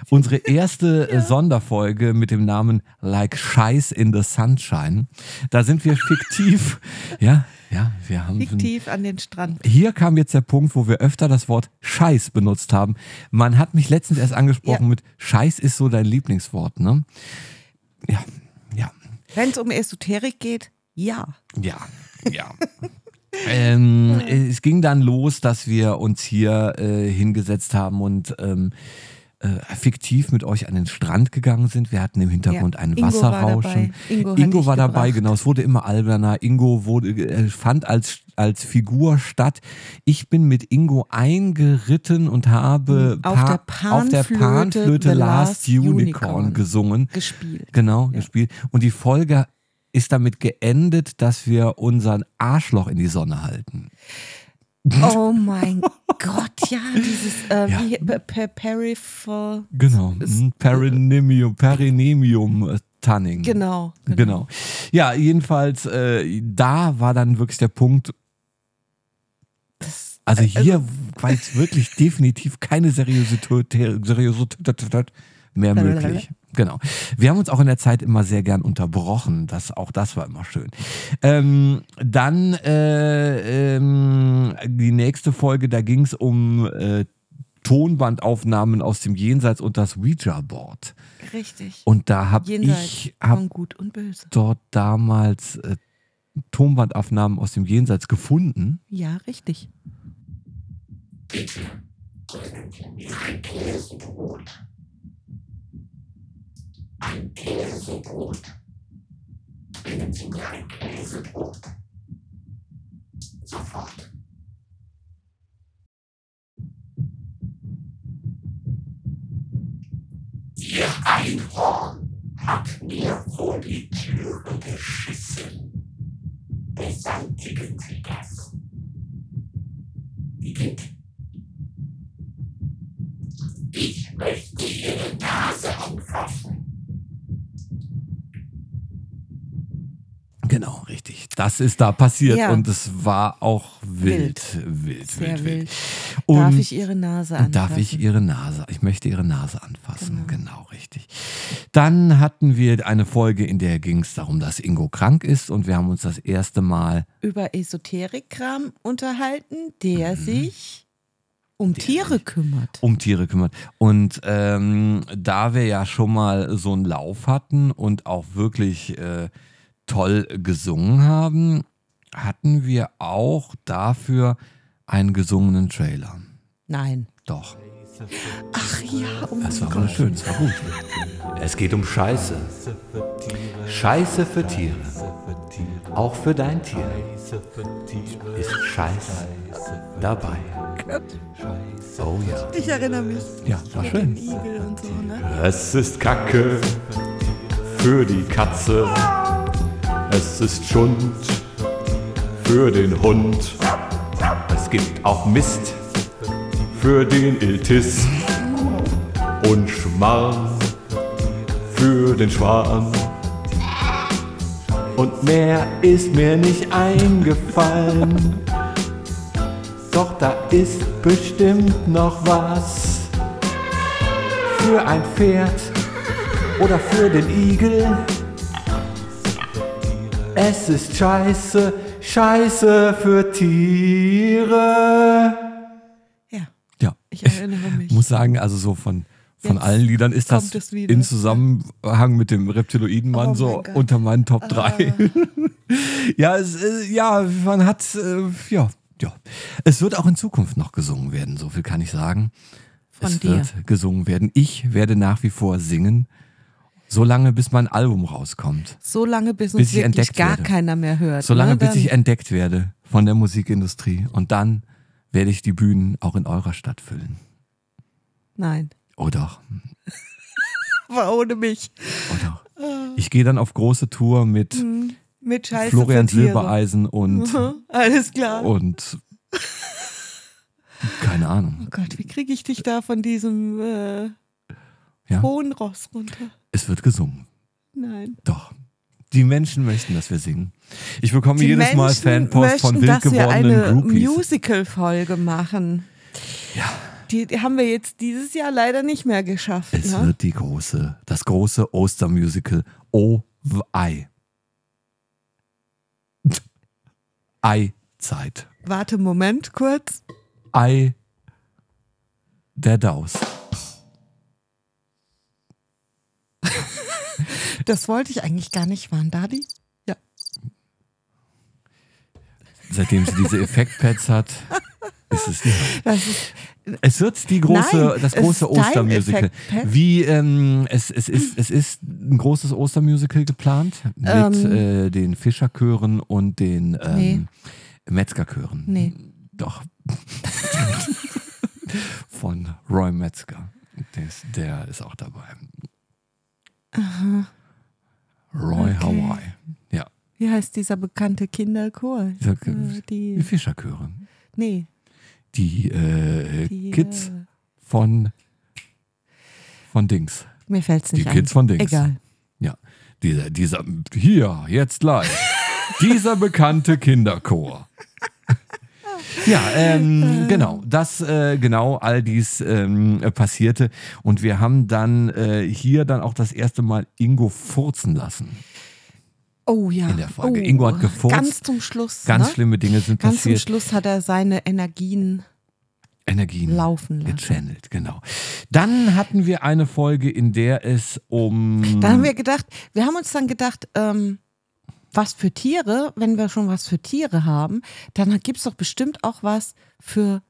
Unsere erste äh, Sonderfolge mit dem Namen Like Scheiß in the Sunshine. Da sind wir fiktiv, ja, ja, wir haben Fiktiv an den Strand. hier kam jetzt der Punkt, wo wir öfter das Wort Scheiß benutzt haben. Man hat mich letztens erst angesprochen Ja. mit Scheiß ist so dein Lieblingswort, ne? Ja, ja, Wenn es um Esoterik geht, ja. ja, ja. ähm, es ging dann los, dass wir uns hier äh, hingesetzt haben und ähm, äh, fiktiv mit euch an den Strand gegangen sind. Wir hatten im Hintergrund Ja. ein Ingo war Wasserrauschen. dabei. Ingo dich war dabei, gebracht. genau. Es wurde immer alberner. Ingo wurde, äh, fand als, als Figur statt. Ich bin mit Ingo eingeritten und habe Auf der auf der Panflöte Panflöte Last Unicorn, Unicorn gesungen. gespielt. Genau, gespielt. Und die Folge ist damit geendet, dass wir unseren Arschloch in die Sonne halten. Oh mein Gott, ja, dieses äh, Ja. wie, per, Genau. Mhm. Perineum, Perineum äh, Tanning. Genau, genau. Ja, jedenfalls, äh, da war dann wirklich der Punkt. Also hier war jetzt wirklich definitiv keine Seriosität, Seriosität mehr möglich. Genau. Wir haben uns auch in der Zeit immer sehr gern unterbrochen. Das, auch das war immer schön. Ähm, dann äh, ähm, die nächste Folge, da ging es um äh, Tonbandaufnahmen aus dem Jenseits und das Ouija-Board. Richtig. Und da habe ich hab dort damals äh, Tonbandaufnahmen aus dem Jenseits gefunden. Ja, richtig. Ihr Einhorn hat mir vor die Türe geschissen. Beseitigen Sie das. Ich möchte Ihre Nase anfassen. Genau, richtig. Das ist da passiert Ja. und es war auch wild. Wild, Sehr wild, wild. Und Darf ich Ihre Nase anfassen? Darf ich Ihre Nase? Ich möchte Ihre Nase anfassen. Genau. richtig. Dann hatten wir eine Folge, in der ging es darum, dass Ingo krank ist und wir haben uns das erste Mal Über Esoterikkram unterhalten, der Mhm. sich um Tiere kümmert. um Tiere kümmert. Und ähm, da wir ja schon mal so einen Lauf hatten und auch wirklich äh, toll gesungen haben, hatten wir auch dafür einen gesungenen Trailer. Nein. Doch. Ach ja, oh Das war wunderschön, das war gut. Es geht um Scheiße. Scheiße für Tiere. Auch für dein Tier ist Scheiß dabei. Oh ja. Ich erinnere mich. Ja, war schön. So, ne? Es ist Kacke für die Katze. Es ist Schund für den Hund. Es gibt auch Mist für den Iltis. Und Schmarrn für den Schwan. Und mehr ist mir nicht eingefallen. Doch da ist bestimmt noch was für ein Pferd oder für den Igel. Es ist scheiße, scheiße für Tiere. Ja. Ja. Ich erinnere mich. Ich muss sagen, also so von, von Jetzt allen Liedern ist das in Zusammenhang mit dem Reptiloidenmann Oh so mein. Ah. unter meinen Top 3. ja, es, äh, ja, man hat, äh, ja, ja. Es wird auch in Zukunft noch gesungen werden, so viel kann ich sagen. Von es dir. wird gesungen werden. Ich werde nach wie vor singen, solange bis mein Album rauskommt. So lange, bis uns Bis ich wirklich entdeckt gar werde. keiner mehr hört. Solange ne? bis ich entdeckt werde von der Musikindustrie. Und dann werde ich die Bühnen auch in eurer Stadt füllen. Nein. Oh doch. Aber ohne mich. Oh doch. Ich gehe dann auf große Tour mit Hm, Mit Scheiße Florian. Silbereisen und, Mhm, Alles klar. und keine Ahnung. Oh Gott, wie kriege ich dich da von diesem äh, Ja. hohen Ross runter? Es wird gesungen. Nein. Doch. Die Menschen möchten, dass wir singen. Ich bekomme Die jedes Mal Menschen Fanpost von möchten, wild dass wir gewordenen eine Groupies. Musical-Folge machen. Ja. Die, die haben wir jetzt dieses Jahr leider nicht mehr geschafft. Es ne? wird die große, das große Ostermusical O Ei. Ei-Zeit. Warte, Moment, kurz. Ei der Daus. Das wollte ich eigentlich gar nicht. Waren da die? Ja. Seitdem sie diese Effektpads hat, ist es die. Das ist, Es wird die große, Nein, das große Ostermusical. Wie ähm, es, es ist, es ist ein großes Ostermusical geplant mit Ähm. äh, den Fischerchören und den ähm, Nee. Metzgerchören. Nee. Doch. Von Roy Metzger. Der ist, der ist auch dabei. Aha. Roy Okay. Hawaii. Ja. Wie heißt dieser bekannte Kinderchor? Dieser- Äh, Die die, Fischerchöre. nee, Die, äh, Die, Kids äh, von, von Dings. mir fällt es Die nicht ein. Kids von Dings. Egal. Ja, dieser, dieser, hier, jetzt live. dieser bekannte Kinderchor. Ja, ähm, genau. Das, äh, genau, all dies ähm, äh, passierte. Und wir haben dann äh, hier dann auch das erste Mal Ingo furzen lassen. Oh ja. In der Folge. Oh, Ingo hat gefurzt. Ganz zum Schluss. Ganz ne? schlimme Dinge sind Ganz passiert. zum Schluss hat er seine Energien Energien laufen lassen. gechannelt, genau. Dann hatten wir eine Folge, in der es um. Da haben wir gedacht, wir haben uns dann gedacht, ähm, was für Tiere, wenn wir schon was für Tiere haben, dann gibt es doch bestimmt auch was für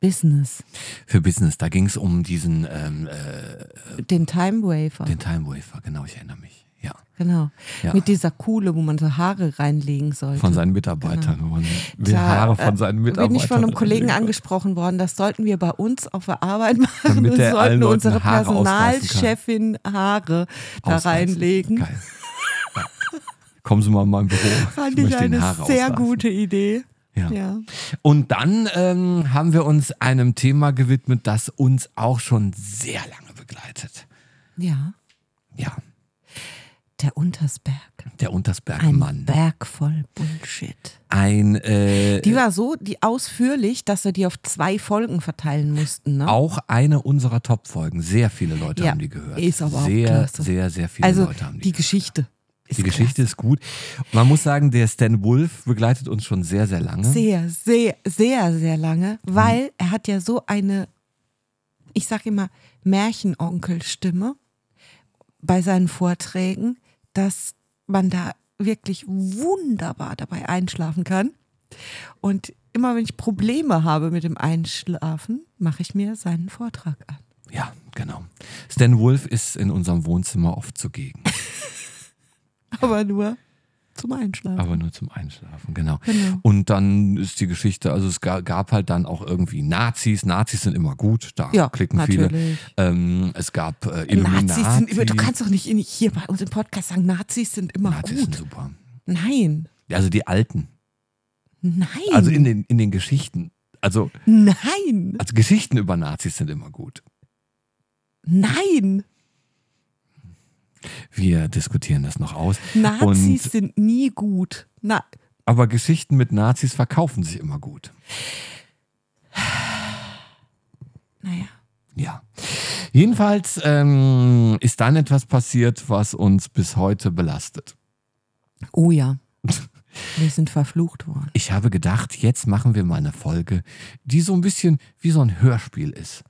Business. für Business, da ging es um diesen ähm, äh, Den Time Wafer. den Time Wafer, genau, ich erinnere mich. Ja. Genau. Ja. Mit dieser Kuhle, wo man so Haare reinlegen sollte. Von seinen Mitarbeitern. Genau. wo man Die Da, Haare von äh, seinen Mitarbeitern. Bin ich von einem Kollegen angesprochen worden, das sollten wir bei uns auf der Arbeit machen. Damit allen sollten unsere Haare. Personalchefin Haare da Ausreißen. reinlegen. Geil. Kommen Sie mal in mein Büro. Fand ich ich eine sehr gute Idee. Ja. ja. Und dann ähm, haben wir uns einem Thema gewidmet, das uns auch schon sehr lange begleitet. Ja. Ja, Der Untersberg. der Ein Untersbergmann. Berg voll Bullshit. Ein, äh, Die war so die ausführlich, dass wir die auf zwei Folgen verteilen mussten. Ne? auch eine unserer Top-Folgen. Sehr viele Leute Ja, haben die gehört. ist aber auch sehr, klasse. sehr, sehr viele also Leute haben die die Geschichte. Die Geschichte ist gut. Man muss sagen, der Stan Wolf begleitet uns schon sehr, sehr lange. Sehr, sehr, sehr, sehr lange, Mhm. weil er hat ja so eine, ich sag immer, Märchenonkel-Stimme bei seinen Vorträgen, dass man da wirklich wunderbar dabei einschlafen kann. Und immer wenn ich Probleme habe mit dem Einschlafen, mache ich mir seinen Vortrag an. Ja, genau. Stan Wolf ist in unserem Wohnzimmer oft zugegen. Aber nur zum Einschlafen. Aber nur zum Einschlafen, genau. Genau. Und dann ist die Geschichte, also es ga- gab halt dann auch irgendwie Nazis. Nazis sind immer gut, da Ja, klicken viele. natürlich. Ähm, es gab äh, Illuminati. Nazis sind immer, du kannst doch nicht in, hier bei uns im Podcast sagen, Nazis sind immer Nazis gut. sind super. Nein. Also die Alten. Nein. Also in den, in den Geschichten. Also, Nein. also Geschichten über Nazis sind immer gut. Nein. Wir diskutieren das noch aus. Nazis Und, sind nie gut. Na, aber Geschichten mit Nazis verkaufen sich immer gut. naja. Ja. Jedenfalls ähm, ist dann etwas passiert, was uns bis heute belastet. Oh ja. Wir sind verflucht worden. Ich habe gedacht, jetzt machen wir mal eine Folge, die so ein bisschen wie so ein Hörspiel ist.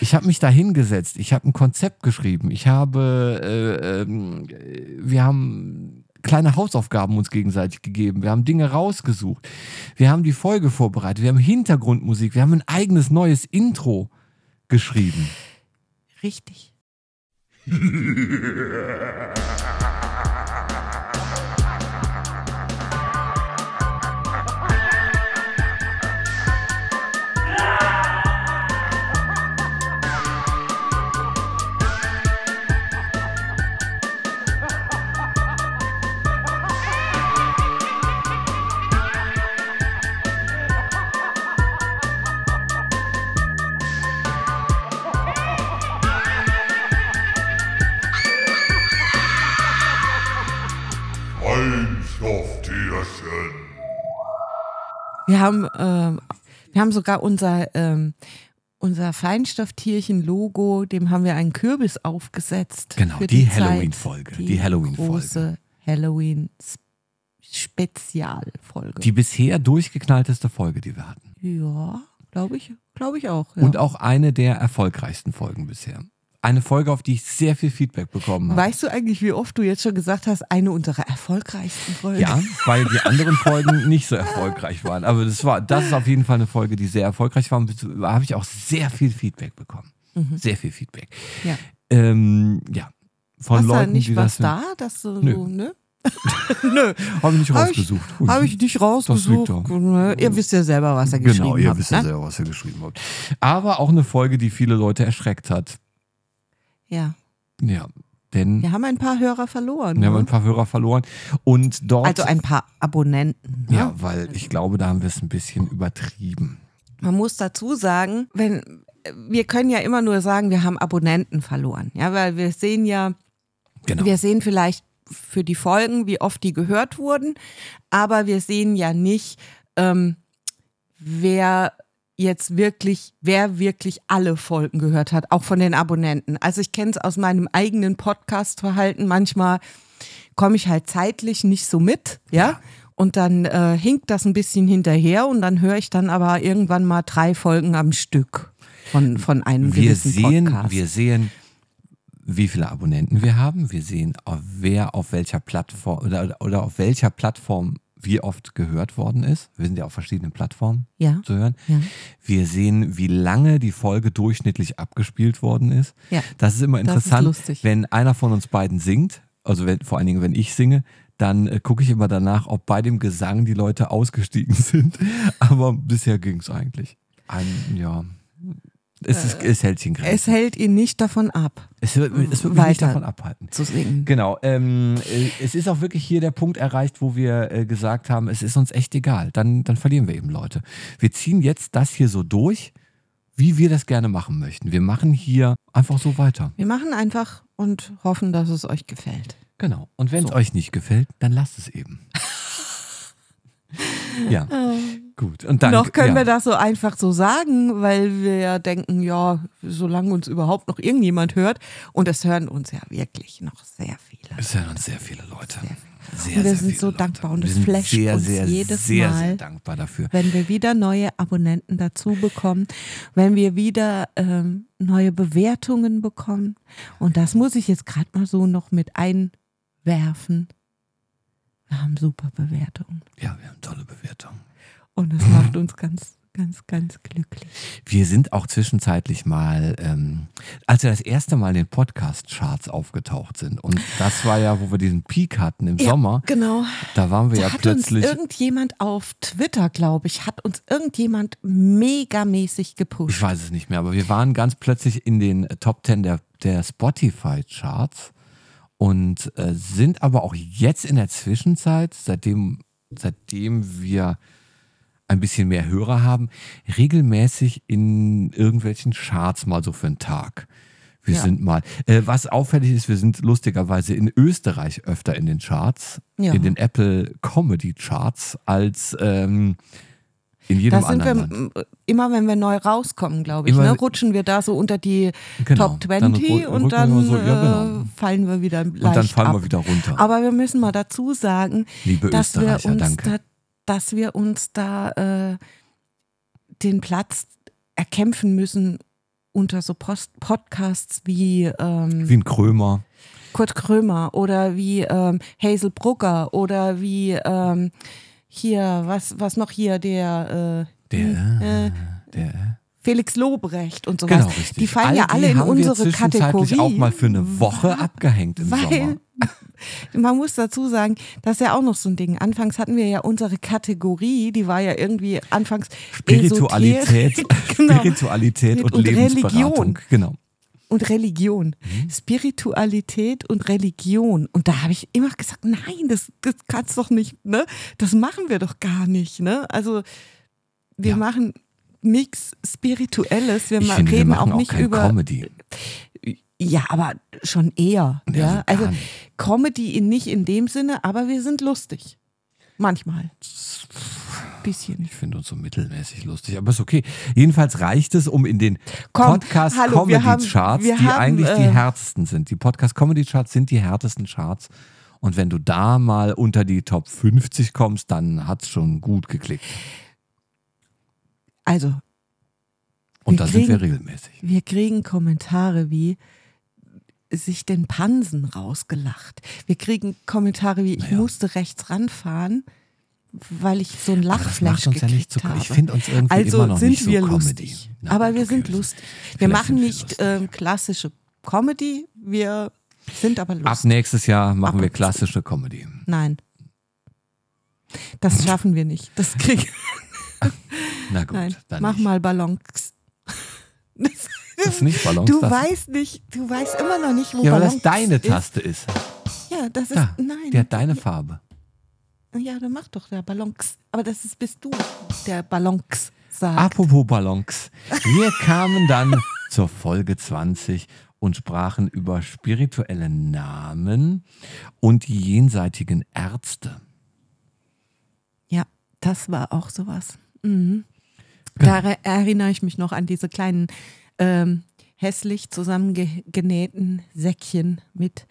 Ich habe mich da hingesetzt, ich habe ein Konzept geschrieben, ich habe, äh, ähm, wir haben kleine Hausaufgaben uns gegenseitig gegeben, wir haben Dinge rausgesucht, wir haben die Folge vorbereitet, wir haben Hintergrundmusik, wir haben ein eigenes neues Intro geschrieben. Richtig. Wir haben, ähm, wir haben sogar unser, ähm, unser Feinstofftierchen-Logo, dem haben wir einen Kürbis aufgesetzt. Genau, die. Halloween-Folge, die Halloween-Folge. große Halloween-Spezialfolge. Die bisher durchgeknallteste Folge, die wir hatten. Ja, glaube ich, glaube ich auch. Ja. Und auch eine der erfolgreichsten Folgen bisher. Eine Folge, auf die ich sehr viel Feedback bekommen habe. Weißt du eigentlich, wie oft du jetzt schon gesagt hast, eine unserer erfolgreichsten Folgen? Ja, weil die anderen Folgen nicht so erfolgreich waren. Aber das war, das ist auf jeden Fall eine Folge, die sehr erfolgreich war. Und Da habe ich auch sehr viel Feedback bekommen. Mhm. Sehr viel Feedback. Ja. Ähm, ja. Von Hast Leuten, da nicht die was das. da, dass du Nö. so, ne? Nö. Habe ich nicht rausgesucht. Habe ich nicht rausgesucht. Das liegt Ne? Ihr wisst ja selber, was er geschrieben Genau, ihr habt. wisst ja ne? selber, was ihr geschrieben habt. Aber auch eine Folge, die viele Leute erschreckt hat. Ja. Ja, denn Wir haben ein paar Hörer verloren. wir haben ne? ein paar Hörer verloren. Und dort. Also ein paar Abonnenten. Ne? ja, weil ich glaube, da haben wir es ein bisschen übertrieben. Man muss dazu sagen, wenn wir können ja immer nur sagen, wir haben Abonnenten verloren. Ja, weil wir sehen ja, Genau. wir sehen vielleicht für die Folgen, wie oft die gehört wurden, aber wir sehen ja nicht, ähm, wer jetzt wirklich, wer wirklich alle Folgen gehört hat, auch von den Abonnenten. Also ich kenne es aus meinem eigenen Podcast-Verhalten. Manchmal komme ich halt zeitlich nicht so mit, ja. Und dann äh, hinkt das ein bisschen hinterher und dann höre ich dann aber irgendwann mal drei Folgen am Stück von, von einem Wir gewissen sehen, Podcast. wir sehen, wie viele Abonnenten wir haben. Wir sehen, wer auf welcher Plattform oder, oder auf welcher Plattform wie oft gehört worden ist. Wir sind ja auf verschiedenen Plattformen Ja. zu hören. Ja. Wir sehen, wie lange die Folge durchschnittlich abgespielt worden ist. Ja. Das ist immer ist interessant, lustig. wenn einer von uns beiden singt, also wenn, vor allen Dingen, wenn ich singe, dann äh, gucke ich immer danach, ob bei dem Gesang die Leute ausgestiegen sind. Aber bisher ging es eigentlich. Ein, ja. Es, ist, es hält Grenzen. Es hält ihn nicht davon ab. Es wird, es wird mich nicht davon abhalten. zu singen. Genau. Ähm, äh, es ist auch wirklich hier der Punkt erreicht, wo wir äh, gesagt haben, es ist uns echt egal. Dann, dann verlieren wir eben Leute. Wir ziehen jetzt das hier so durch, wie wir das gerne machen möchten. Wir machen hier einfach so weiter. Wir machen einfach und hoffen, dass es euch gefällt. Genau. Und wenn es euch nicht gefällt, dann lasst es eben. ja. Gut. Und dann, noch können ja. wir das so einfach so sagen, weil wir ja denken, ja, solange uns überhaupt noch irgendjemand hört, und es hören uns ja wirklich noch sehr viele. Es hören uns sehr viele Leute. Sehr, und wir sehr sind viele so Leute. dankbar und es flasht sehr, uns sehr, jedes sehr, Mal, sehr dankbar dafür. wenn wir wieder neue Abonnenten dazu bekommen, wenn wir wieder ähm, neue Bewertungen bekommen. Und das muss ich jetzt gerade mal so noch mit einwerfen. Wir haben super Bewertungen. Ja, wir haben tolle Bewertungen. Und das macht uns ganz, ganz, ganz glücklich. Wir sind auch zwischenzeitlich mal, ähm, als wir das erste Mal in den Podcast-Charts aufgetaucht sind, und das war ja, wo wir diesen Peak hatten im Ja, Sommer, Genau. da waren wir Da ja hat plötzlich. uns irgendjemand auf Twitter, glaube ich, hat uns irgendjemand megamäßig gepusht. Ich weiß es nicht mehr, aber wir waren ganz plötzlich in den Top 10 der, der Spotify-Charts und äh, sind aber auch jetzt in der Zwischenzeit, seitdem, seitdem wir ein bisschen mehr Hörer haben, regelmäßig in irgendwelchen Charts mal so für einen Tag. Wir Ja. sind mal, äh, was auffällig ist, wir sind lustigerweise in Österreich öfter in den Charts, Ja. in den Apple Comedy Charts, als ähm, in jedem Da sind wir anderen Land. m- immer, wenn wir neu rauskommen, glaube ich, Immer- ne, rutschen wir da so unter die Genau, Top dann 20 ru- rücken und wir dann mal so, ja, genau. äh, fallen wir wieder leicht Und dann fallen ab. wir wieder runter. Aber wir müssen mal dazu sagen, Liebe dass wir uns danke. Da, dass wir uns da äh, den Platz erkämpfen müssen unter so Post Podcasts wie, ähm, Wie ein Krömer. Kurt Krömer oder wie ähm, Hazel Brugger oder wie ähm, hier, was, was noch hier, der, äh, Der, äh, der. Felix Lobrecht und sowas. Genau, richtig. Die fallen All ja alle in haben wir unsere zwischenzeitlich Kategorie. auch mal für eine Woche abgehängt im weil, Sommer. man muss dazu sagen, das ist ja auch noch so ein Ding. Anfangs hatten wir ja unsere Kategorie, die war ja irgendwie anfangs Spiritualität, genau. Spiritualität und, Und. Religion. Genau. und Religion. Mhm. Spiritualität und Religion. Und da habe ich immer gesagt, nein, das, das kannst doch nicht, ne? Das machen wir doch gar nicht, ne? Also wir machen nichts Spirituelles, wir Ich ma- finde, wir reden machen auch auch nicht kein über Comedy. Ja, aber schon eher. Ja, Ja, also also. Comedy in, nicht in dem Sinne, aber wir sind lustig. Manchmal. Bisschen. Ich finde uns so mittelmäßig lustig, aber ist okay. Jedenfalls reicht es, um in den Komm, Podcast hallo, wir Comedy haben- Charts, wir die haben, eigentlich die äh, härtesten sind. Die Podcast Comedy Charts sind die härtesten Charts. Und wenn du da mal unter die Top 50 kommst, dann hat es schon gut geklickt. Also, Und Wir da sind wir kriegen- regelmäßig. wir kriegen Kommentare wie sich den Pansen rausgelacht. Wir kriegen Kommentare wie ich musste rechts ranfahren, weil ich so ein Lachflash uns ja nicht gekriegt so- habe. ich finde uns irgendwie also immer noch sind nicht so wir Comedy. lustig. Na Aber wir okay, sind wir lustig. Wir vielleicht machen wir nicht ähm, klassische Comedy, wir sind aber lustig. Ab nächstes Jahr machen Aber wir klassische Comedy. Nein. Das schaffen wir nicht. Das kriegen Na gut, Nein, dann mach nicht. mal Ballons. Das ist nicht Ballons. Du das, weißt nicht, du weißt immer noch nicht, wo ja, weil Ballons das deine ist. Taste ist. Ja, das ist Da, nein. die hat deine Farbe. Ja, dann mach doch der Ballons. Aber das ist bist du, der Ballons sagt. Apropos Ballons. Wir kamen dann zur Folge 20 und sprachen über spirituelle Namen und die jenseitigen Ärzte. Ja, das war auch sowas. Mhm. Da er- erinnere ich mich noch an diese kleinen ähm, hässlich zusammengenähten Säckchen mit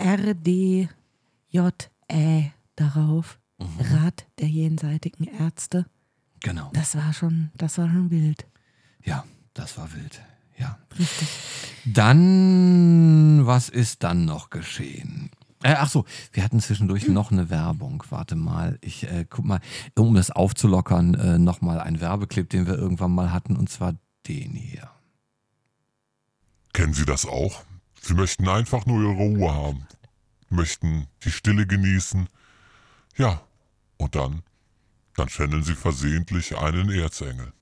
RDJE darauf. Rat der jenseitigen Ärzte. Genau. Das war schon, das war schon wild. Ja, das war wild. Ja. Richtig. Dann, was ist dann noch geschehen? Äh, ach so, wir hatten zwischendurch noch eine Werbung. Warte mal, ich äh, guck mal, um das aufzulockern, äh, nochmal ein Werbeclip, den wir irgendwann mal hatten, und zwar den hier. Kennen Sie das auch? Sie möchten einfach nur Ihre Ruhe haben, möchten die Stille genießen. Ja, und dann, dann channeln Sie versehentlich einen Erzengel.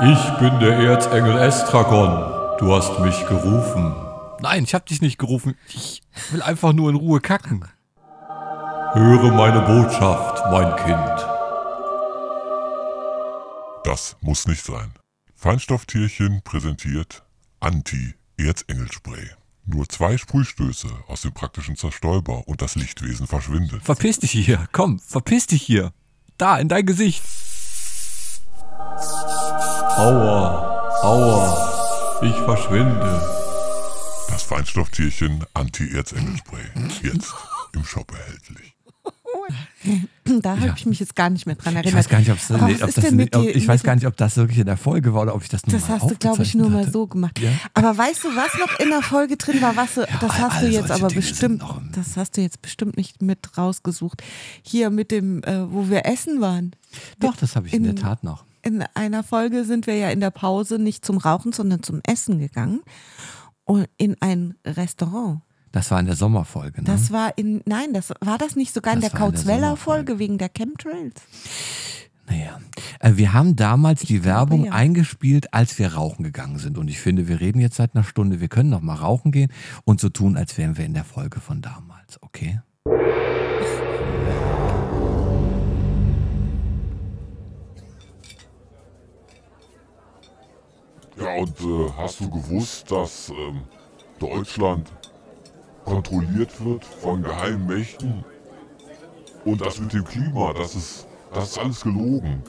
Ich bin der Erzengel Estragon. Du hast mich gerufen. Nein, ich hab dich nicht gerufen. Ich will einfach nur in Ruhe kacken. Höre meine Botschaft, mein Kind. Das muss nicht sein. Feinstofftierchen präsentiert Anti-Erzengel-Spray. Nur zwei Sprühstöße aus dem praktischen Zerstäuber und das Lichtwesen verschwindet. Verpiss dich hier. Komm, verpiss dich hier. Da, in dein Gesicht. Aua, aua. Ich verschwinde. Das Feinstofftierchen Anti-Erzengel-Spray. Jetzt im Shop erhältlich. Da habe ich mich jetzt gar nicht mehr dran erinnert. Ich weiß gar nicht, ob das, ob, ich weiß mit- gar nicht, ob das wirklich in der Folge war oder ob ich das nur Das mal hast du, glaube ich, nur mal aufgezeichnet so gemacht. Ja. Aber weißt du, was noch in der Folge drin war? Was, du- das all- hast du jetzt aber Dinge bestimmt, das hast du jetzt bestimmt nicht mit rausgesucht. Hier mit dem, äh, wo wir essen waren. Doch, das habe ich in, der Tat noch. In einer Folge sind wir ja in der Pause nicht zum Rauchen, sondern zum Essen gegangen. Und in ein Restaurant. Das war in der Sommerfolge, ne? Das war in, nein, das war das nicht sogar in Das der Kauzweller-Folge wegen der Chemtrails. Naja. Äh, Wir haben damals die Werbung ja. eingespielt, als wir rauchen gegangen sind. Und ich finde, wir reden jetzt seit einer Stunde, wir können noch mal rauchen gehen und so tun, als wären wir in der Folge von damals, okay? Ja, und äh, hast du gewusst, dass ähm, Deutschland kontrolliert wird von geheimen Mächten? Und das mit dem Klima, das ist, das ist alles gelogen.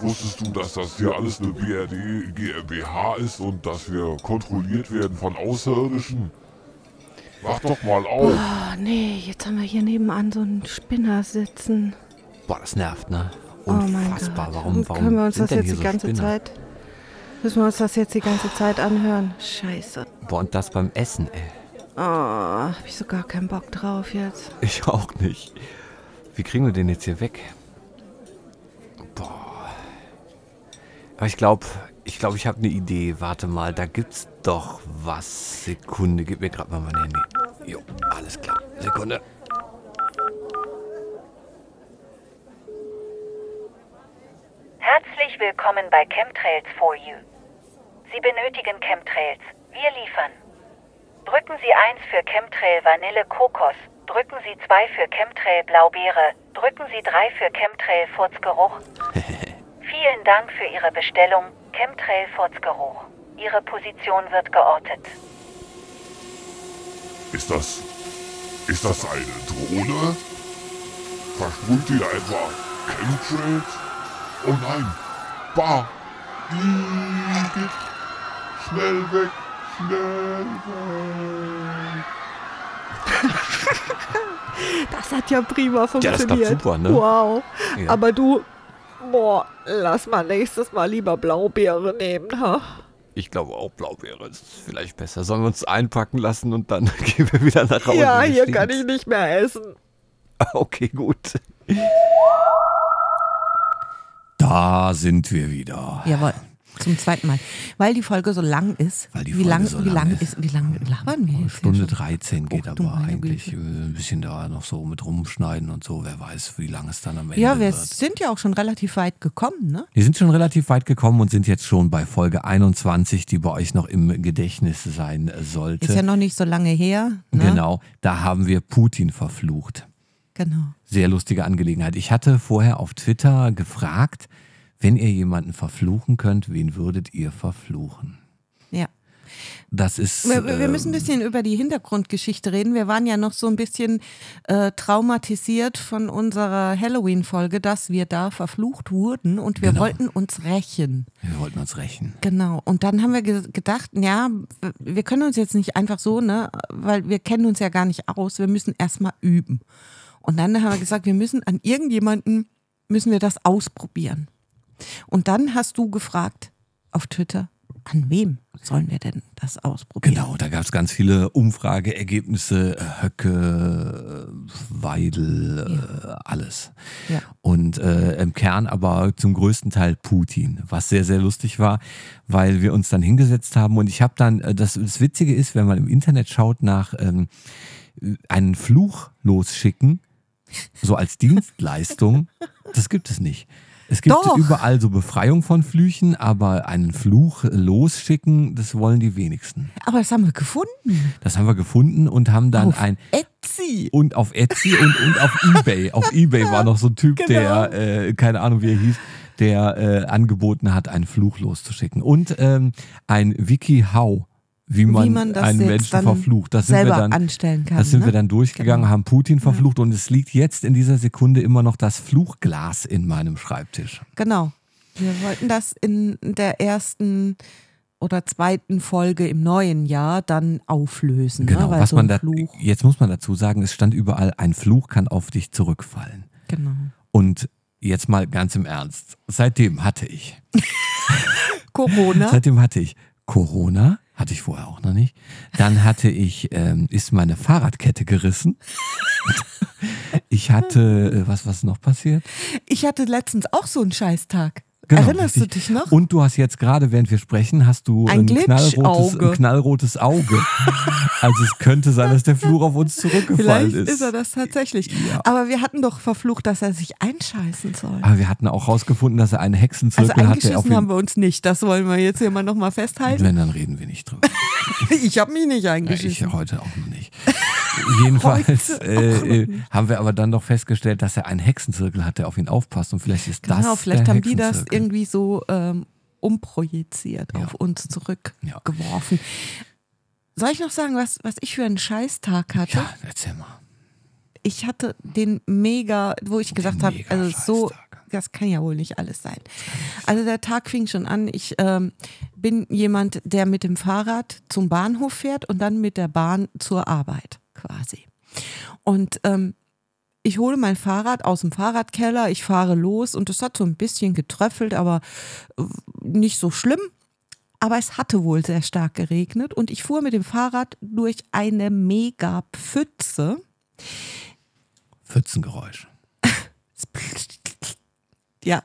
Wusstest du, dass das hier alles eine BRD GmbH ist und dass wir kontrolliert werden von Außerirdischen? Wach doch mal auf. Oh, nee, jetzt haben wir hier nebenan so einen Spinner sitzen. Boah, das nervt, ne? Oh mein Unfassbar. Gott. Warum, warum Können wir uns sind das denn jetzt hier die so ganze Spinner? Zeit... Müssen wir uns das jetzt die ganze Zeit anhören? Scheiße. Boah, und das beim Essen, ey. Oh, hab ich so gar keinen Bock drauf jetzt. Ich auch nicht. Wie kriegen wir den jetzt hier weg? Boah. Aber ich glaube, ich glaube, ich habe eine Idee. Warte mal, da gibt's doch was. Sekunde, gib mir gerade mal mein Handy. Jo, alles klar. Sekunde. Herzlich willkommen bei Chemtrails for You. Sie benötigen Chemtrails. Wir liefern. Drücken Sie 1 für Chemtrail Vanille Kokos. Drücken Sie 2 für Chemtrail Blaubeere. Drücken Sie 3 für Chemtrail Furzgeruch. Vielen Dank für Ihre Bestellung, Chemtrail Furzgeruch. Ihre Position wird geortet. Ist das. Ist das eine Drohne? Versprüht die da etwa Chemtrails? Oh nein! Bah! Igitt! Schnell weg! Schnell weg! Das hat ja prima Ja, das funktioniert. super, ne? Wow. Ja. Aber du, boah, lass mal nächstes Mal lieber Blaubeere nehmen, ha? Ich glaube auch Blaubeere ist vielleicht besser. Sollen wir uns einpacken lassen und dann gehen wir wieder nach Hause? ja, hier kann ich nicht mehr essen. Okay, gut. Da sind wir wieder. Jawohl. Zum zweiten Mal. Weil die Folge so lang ist. Weil die wie Folge lang, so wie lang lang ist. Wie lange labern wir jetzt? Stunde hier schon? 13 geht du aber eigentlich Güte. äh, ein bisschen da noch so mit rumschneiden und so. Wer weiß, wie lange es dann am Ende Ja, wir sind ja auch schon relativ weit gekommen, ne? Wir sind schon relativ weit gekommen und sind jetzt schon bei Folge 21, die bei euch noch im Gedächtnis sein sollte. Ist ja noch nicht so lange her. Ne? Genau, da haben wir Putin verflucht. Genau. Sehr lustige Angelegenheit. Ich hatte vorher auf Twitter gefragt, wenn ihr jemanden verfluchen könnt, wen würdet ihr verfluchen? Ja. Das ist. Wir, wir ähm, müssen ein bisschen über die Hintergrundgeschichte reden. Wir waren ja noch so ein bisschen äh, traumatisiert von unserer Halloween-Folge, dass wir da verflucht wurden und wir Genau. wollten uns rächen. Wir wollten uns rächen. Genau. Und dann haben wir ge gedacht, ja, wir können uns jetzt nicht einfach so, ne, weil wir kennen uns ja gar nicht aus. Wir müssen erstmal üben. Und dann haben wir gesagt, wir müssen an irgendjemanden, müssen wir das ausprobieren. Und dann hast du gefragt auf Twitter, an wem sollen wir denn das ausprobieren? Genau, da gab es ganz viele Umfrageergebnisse, äh, Höcke, Weidel, äh, alles. Ja. Und äh, im Kern aber zum größten Teil Putin, was sehr, sehr lustig war, weil wir uns dann hingesetzt haben und ich habe dann, äh, das, das Witzige ist, wenn man im Internet schaut nach ähm, einen Fluch losschicken, so als Dienstleistung, das gibt es nicht. Es gibt Doch. überall so Befreiung von Flüchen, aber einen Fluch losschicken, das wollen die wenigsten. Aber das haben wir gefunden. Das haben wir gefunden und haben dann Auf ein Etsy. und auf Etsy und, und auf Ebay. Auf Ebay war noch so ein Typ, Genau. der, äh, keine Ahnung wie er hieß, der äh, angeboten hat, einen Fluch loszuschicken. Und ähm, ein WikiHow, wie man, Wie man das einen Menschen verflucht. Das sind selber wir dann, anstellen kann, Das sind ne? wir dann durchgegangen, Genau. haben Putin verflucht und es liegt jetzt in dieser Sekunde immer noch das Fluchglas in meinem Schreibtisch. Genau. Wir wollten das in der ersten oder zweiten Folge im neuen Jahr dann auflösen. Genau, ne? Was so man da, jetzt muss man dazu sagen, es stand überall, ein Fluch kann auf dich zurückfallen. genau. Und jetzt mal ganz im Ernst. Seitdem hatte ich. Corona. Seitdem hatte ich Corona, hatte ich vorher auch noch nicht. Dann hatte ich, ähm, ist meine Fahrradkette gerissen. Ich hatte, äh, was, was noch passiert? Ich hatte letztens auch so einen Scheißtag. Genau, Erinnerst du richtig. dich noch? Und du hast jetzt gerade, während wir sprechen, hast du Ein ein, knallrotes, ein knallrotes Auge. Also es könnte sein, dass der Fluch auf uns zurückgefallen Vielleicht ist. ist er das tatsächlich. Ja. Aber wir hatten doch verflucht, dass er sich einscheißen soll. Aber wir hatten auch rausgefunden, dass er einen Also Hexenzirkel hat, der auf eingeschissen haben wir uns nicht. Das wollen wir jetzt hier mal nochmal festhalten. Wenn, dann reden wir nicht drüber. Ich habe mich nicht Ja, eingeschissen. ich heute auch noch nicht. Jedenfalls äh, äh, haben wir aber dann doch festgestellt, dass er einen Hexenzirkel hat, der auf ihn aufpasst. Und vielleicht ist das Genau, vielleicht haben die das. Irgendwie so ähm, umprojiziert auf uns zurückgeworfen. Soll ich noch sagen, was, was ich für einen Scheißtag hatte? Ja, erzähl mal. Ich hatte den mega, wo ich gesagt habe, also so, das kann ja wohl nicht alles sein. Also der Tag fing schon an. Ich ähm, bin jemand, der mit dem Fahrrad zum Bahnhof fährt und dann mit der Bahn zur Arbeit quasi. Und ähm, ich hole mein Fahrrad aus dem Fahrradkeller, ich fahre los und es hat so ein bisschen getröffelt, aber äh, nicht so schlimm. Aber es hatte wohl sehr stark geregnet und ich fuhr mit dem Fahrrad durch eine mega Pfütze. Pfützengeräusch. Ja,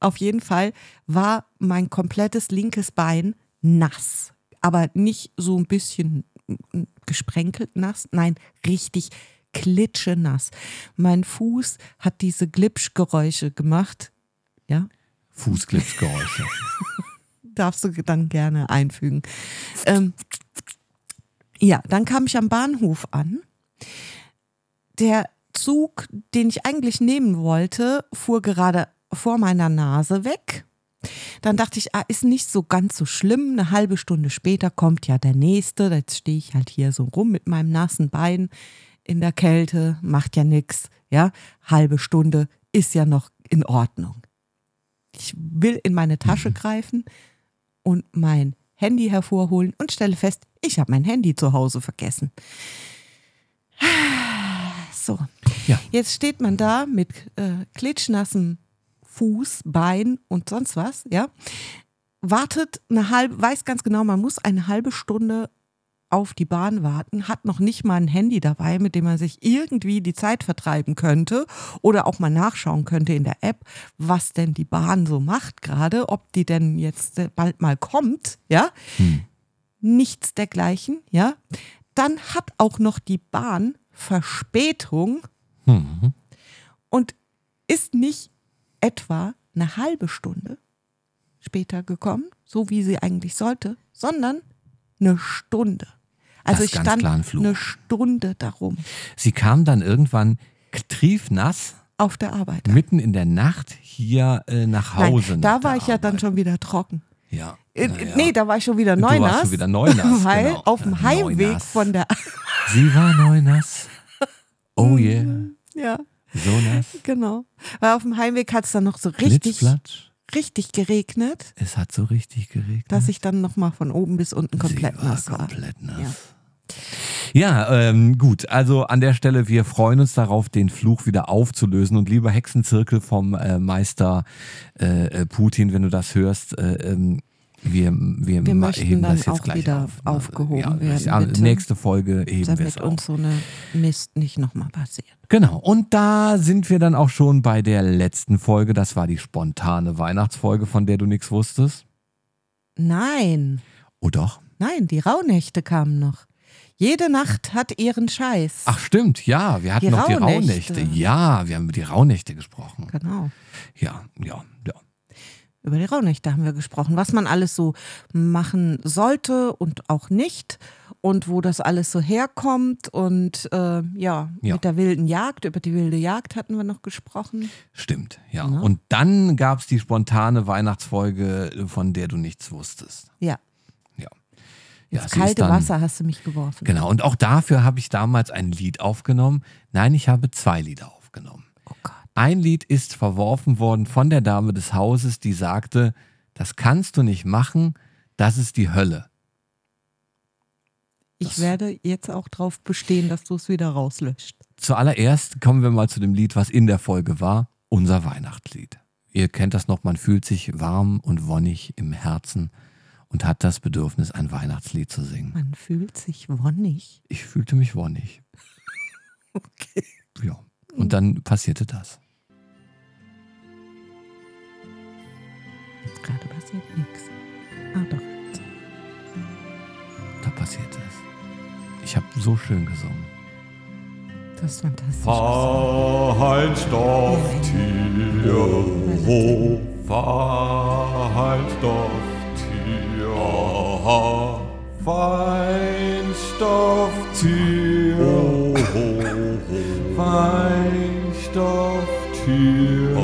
auf jeden Fall war mein komplettes linkes Bein nass. Aber nicht so ein bisschen gesprenkelt nass, nein, richtig klitschenass. Mein Fuß hat diese Glitschgeräusche gemacht. Ja, Fußglipsgeräusche. darfst du dann gerne einfügen. Ähm, ja, dann kam ich am Bahnhof an. Der Zug, den ich eigentlich nehmen wollte, fuhr gerade vor meiner Nase weg. Dann dachte ich, ah, ist nicht so ganz so schlimm. Eine halbe Stunde später kommt ja der nächste. Jetzt stehe ich halt hier so rum mit meinem nassen Bein in der Kälte, macht ja nichts. Ja, halbe Stunde ist ja noch in Ordnung. Ich will in meine Tasche greifen und mein Handy hervorholen und stelle fest, ich habe mein Handy zu Hause vergessen. So, Ja. jetzt steht man da mit äh, klitschnassem Fuß, Bein und sonst was, ja, wartet eine halbe, weiß ganz genau, man muss eine halbe Stunde auf die Bahn warten, hat noch nicht mal ein Handy dabei, mit dem man sich irgendwie die Zeit vertreiben könnte oder auch mal nachschauen könnte in der App, was denn die Bahn so macht gerade, ob die denn jetzt bald mal kommt, ja. Nichts dergleichen, ja. Dann hat auch noch die Bahn Verspätung Mhm. und ist nicht etwa eine halbe Stunde später gekommen, so wie sie eigentlich sollte, sondern eine Stunde. Also Das ich stand eine Stunde darum Sie kam dann irgendwann triefnass auf der Arbeit. mitten in der Nacht hier äh, nach Hause. Nein, da war ich ja dann schon wieder trocken. Ja. Äh. Nee, da war ich schon wieder Du warst Neunass. schon wieder Neunass, Weil genau. auf dem Heimweg Neunass. von der. Sie war neunass. Oh yeah. ja, So nass. genau. Weil auf dem Heimweg hat es dann noch so richtig, Blitzplatsch. Richtig geregnet, Es hat so richtig geregnet. dass ich dann nochmal von oben bis unten komplett war nass war. komplett nass. Ja. Ja, ähm, gut. Also an der Stelle, wir freuen uns darauf, den Fluch wieder aufzulösen. Und lieber Hexenzirkel vom äh, Meister äh, äh, Putin, wenn du das hörst, äh, ähm, wir, wir, Wir möchten heben dann das jetzt auch gleich wieder auf. aufgehoben ja, werden, bitte. Nächste Folge heben wir es Damit uns so eine Mist nicht nochmal passiert. Genau, und da sind wir dann auch schon bei der letzten Folge. Das war die spontane Weihnachtsfolge, von der du nichts wusstest. Nein, Oh doch. nein, die Rauhnächte kamen noch. Jede Nacht hat ihren Scheiß. Ach stimmt, ja, wir hatten Die noch die. Rauhnächte. Ja, wir haben über die Rauhnächte gesprochen. Genau. Ja, ja, ja. Über die Rauhnächte haben wir gesprochen, was man alles so machen sollte und auch nicht und wo das alles so herkommt und äh, ja, Ja. mit der wilden Jagd, über die wilde Jagd hatten wir noch gesprochen. Stimmt, ja. Ne? Und dann gab es die spontane Weihnachtsfolge, von der du nichts wusstest. Ja, Ja. ja ins ist kalte dann- Wasser hast du mich geworfen. Genau, und auch dafür habe ich damals ein Lied aufgenommen. Nein, ich habe zwei Lieder aufgenommen. Ein Lied ist verworfen worden von der Dame des Hauses, die sagte, das kannst du nicht machen, das ist die Hölle. Ich werde jetzt auch darauf bestehen, dass du es wieder rauslöscht. Zuallererst kommen wir mal zu dem Lied, was in der Folge war, unser Weihnachtslied. Ihr kennt das noch, man fühlt sich warm und wonnig im Herzen und hat das Bedürfnis, ein Weihnachtslied zu singen. Man fühlt sich wonnig. Ich fühlte mich wonnig. Okay. Ja. Und dann passierte das. Gerade passiert nichts. Ah doch. jetzt. Da passierte es. Ich habe so schön gesungen. Das ist fantastisch. Feinstofftier, oh, Feinstofftier, aha, Feinstofftier, oh, Feinstofftier,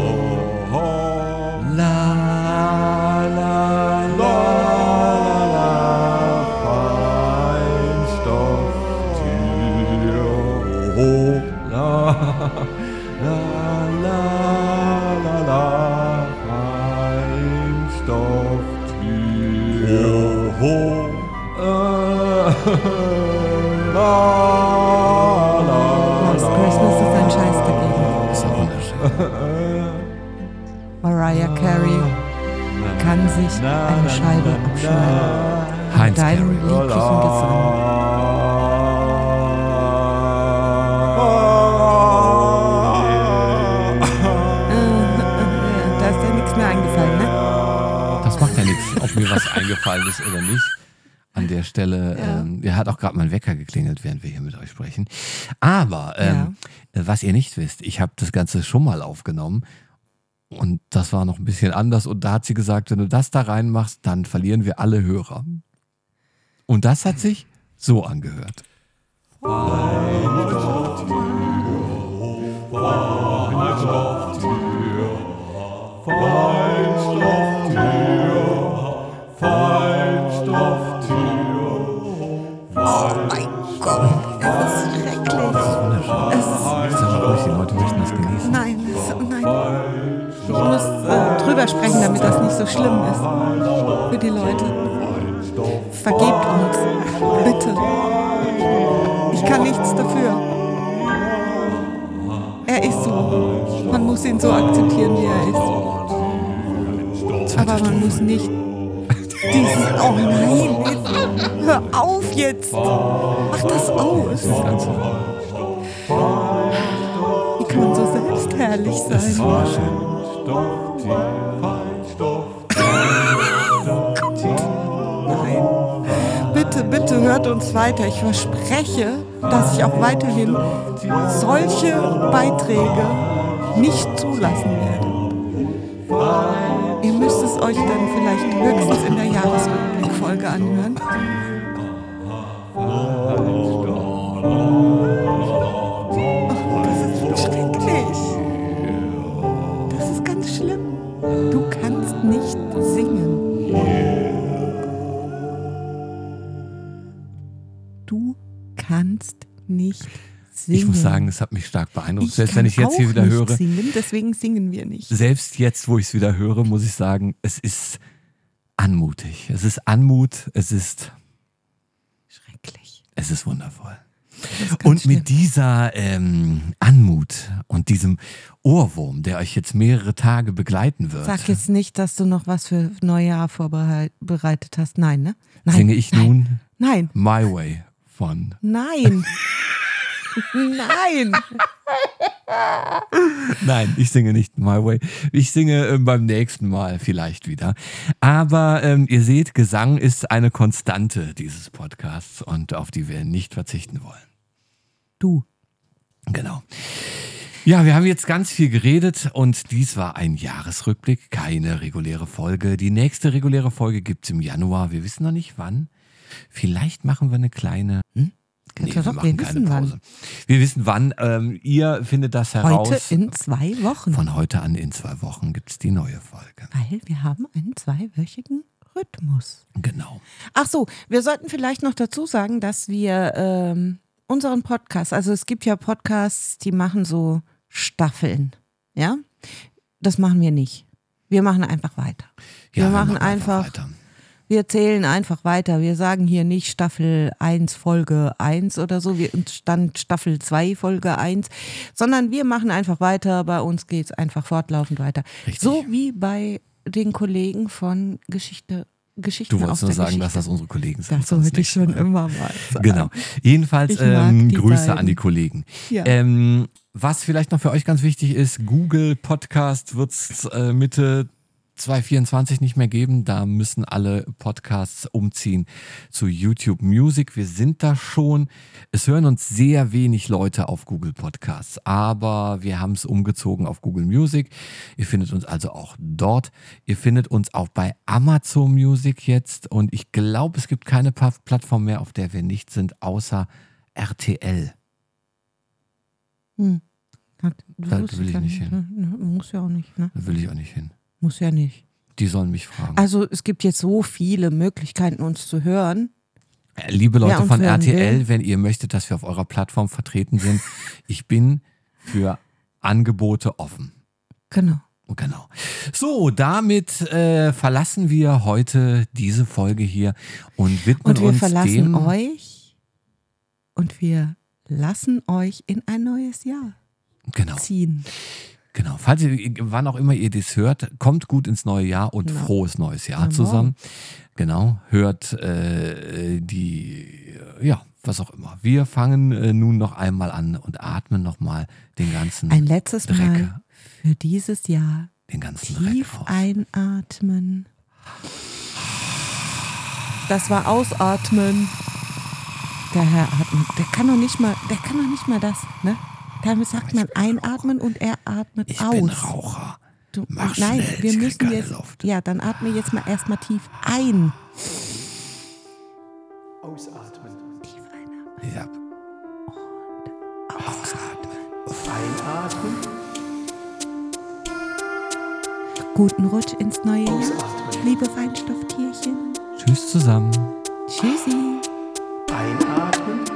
la, la, Last Christmas ist ein Scheiß dagegen. Ist ja wunderschön. Mariah Carey kann sich eine Scheibe abschneiden. Heinz Deinem Carey. lieblichen Gesang. Äh, Da ist dir nichts mehr eingefallen, ne? Das macht ja nichts, ob mir was eingefallen ist oder nicht. Der Stelle, Ja. ähm, ja, hat auch gerade mein Wecker geklingelt, während wir hier mit euch sprechen. Aber ähm, äh, was ihr nicht wisst, ich habe das Ganze schon mal aufgenommen und das war noch ein bisschen anders. Und da hat sie gesagt, wenn du das da reinmachst, dann verlieren wir alle Hörer. Und das hat sich so angehört. Oh drüber sprechen, damit das nicht so schlimm ist. Für die Leute. Vergebt uns. Bitte. Ich kann nichts dafür. Er ist so. Man muss ihn so akzeptieren, wie er ist. Aber man muss nicht dieses. Oh nein, hör auf jetzt. Mach das aus. Wie kann man so selbstherrlich sein? Nein. Bitte, bitte hört uns weiter. Ich verspreche, dass ich auch weiterhin solche Beiträge nicht zulassen werde. Ihr müsst es euch dann vielleicht höchstens in der Jahresrückblickfolge anhören. Nicht singen. Ich muss sagen, es hat mich stark beeindruckt. ich selbst wenn ich jetzt hier wieder nicht höre, Singen, deswegen singen wir nicht. selbst jetzt, wo ich es wieder höre, muss ich sagen, es ist anmutig. Es ist Anmut, es ist schrecklich. Es ist wundervoll. Und mit dieser ähm, Anmut und diesem Ohrwurm, der euch jetzt mehrere Tage begleiten wird, Sag jetzt nicht, dass du noch was für Neujahr vorbereitet hast. Nein, ne? Nein. singe ich nun Nein. My Way von Nein. Nein. Nein, ich singe nicht My Way. Ich singe äh, beim nächsten Mal vielleicht wieder. Aber ähm, ihr seht, Gesang ist eine Konstante dieses Podcasts und auf die wir nicht verzichten wollen. Du. Genau. Ja, wir haben jetzt ganz viel geredet und dies war ein Jahresrückblick, keine reguläre Folge. Die nächste reguläre Folge gibt's im Januar. Wir wissen noch nicht wann. Vielleicht machen wir eine kleine. Hm? Nee, wir machen wir keine wissen wann. Pause. Wir wissen wann. Ähm, ihr findet das heraus. Heute in zwei Wochen. Von heute an in zwei Wochen gibt's die neue Folge. Weil wir haben einen zweiwöchigen Rhythmus. Genau. Ach so, wir sollten vielleicht noch dazu sagen, dass wir ähm, unseren Podcast, also es gibt ja Podcasts, die machen so Staffeln, ja? Das machen wir nicht. Wir machen einfach weiter. Ja, wir wir machen machen einfach einfach, wir zählen einfach weiter. Wir sagen hier nicht Staffel 1, Folge 1 oder so, wir stand Staffel 2, Folge 1, sondern wir machen einfach weiter. Bei uns geht es einfach fortlaufend weiter. So wie bei den Kollegen von Geschichte. Geschichten Du wolltest nur sagen, dass Geschichte. das unsere Kollegen sind. Das wollte ich schon immer mal sagen. Genau. Jedenfalls ähm, Grüße beiden. an die Kollegen. Ja. Ähm, was vielleicht noch für euch ganz wichtig ist, Google Podcast wird es äh, Mitte 2024 nicht mehr geben. Da müssen alle Podcasts umziehen zu YouTube Music. Wir sind da schon. Es hören uns sehr wenig Leute auf Google Podcasts, aber wir haben es umgezogen auf Google Music. Ihr findet uns also auch dort. Ihr findet uns auch bei Amazon Music jetzt und ich glaube, es gibt keine Plattform mehr, auf der wir nicht sind, außer RTL. Hm. Da will ich nicht hin. Ne, Muss ja auch nicht, ne? Da will ich auch nicht hin. Muss ja nicht. Die sollen mich fragen. Also es gibt jetzt so viele Möglichkeiten, uns zu hören. Äh, Liebe Leute uns von RTL, will. wenn ihr möchtet, dass wir auf eurer Plattform vertreten sind, ich bin für Angebote offen. Genau. Genau. So, damit äh, verlassen wir heute diese Folge hier und widmen Und wir uns verlassen dem. euch und wir lassen euch in ein neues Jahr Genau. ziehen. Genau. Falls ihr, wann auch immer ihr das hört, kommt gut ins neue Jahr und Genau. frohes neues Jahr Genau. zusammen. Genau. Hört äh, die, ja, was auch immer. Wir fangen äh, nun noch einmal an und atmen nochmal den ganzen Ein letztes Dreck, Mal für dieses Jahr den ganzen tief einatmen. Das war ausatmen. Der Herr atmet. Der kann doch nicht mal, der kann doch nicht mal das, ne? Damit sagt man einatmen und er atmet Ich aus. bin Raucher. Du, Mach nein, schnell, wir ich müssen jetzt. Luft. Ja, dann atme jetzt mal erstmal tief ein. Ausatmen. Ja. Einatmen. Guten Rutsch ins neue Jahr, liebe Feinstofftierchen. Tschüss zusammen. Tschüssi. Einatmen.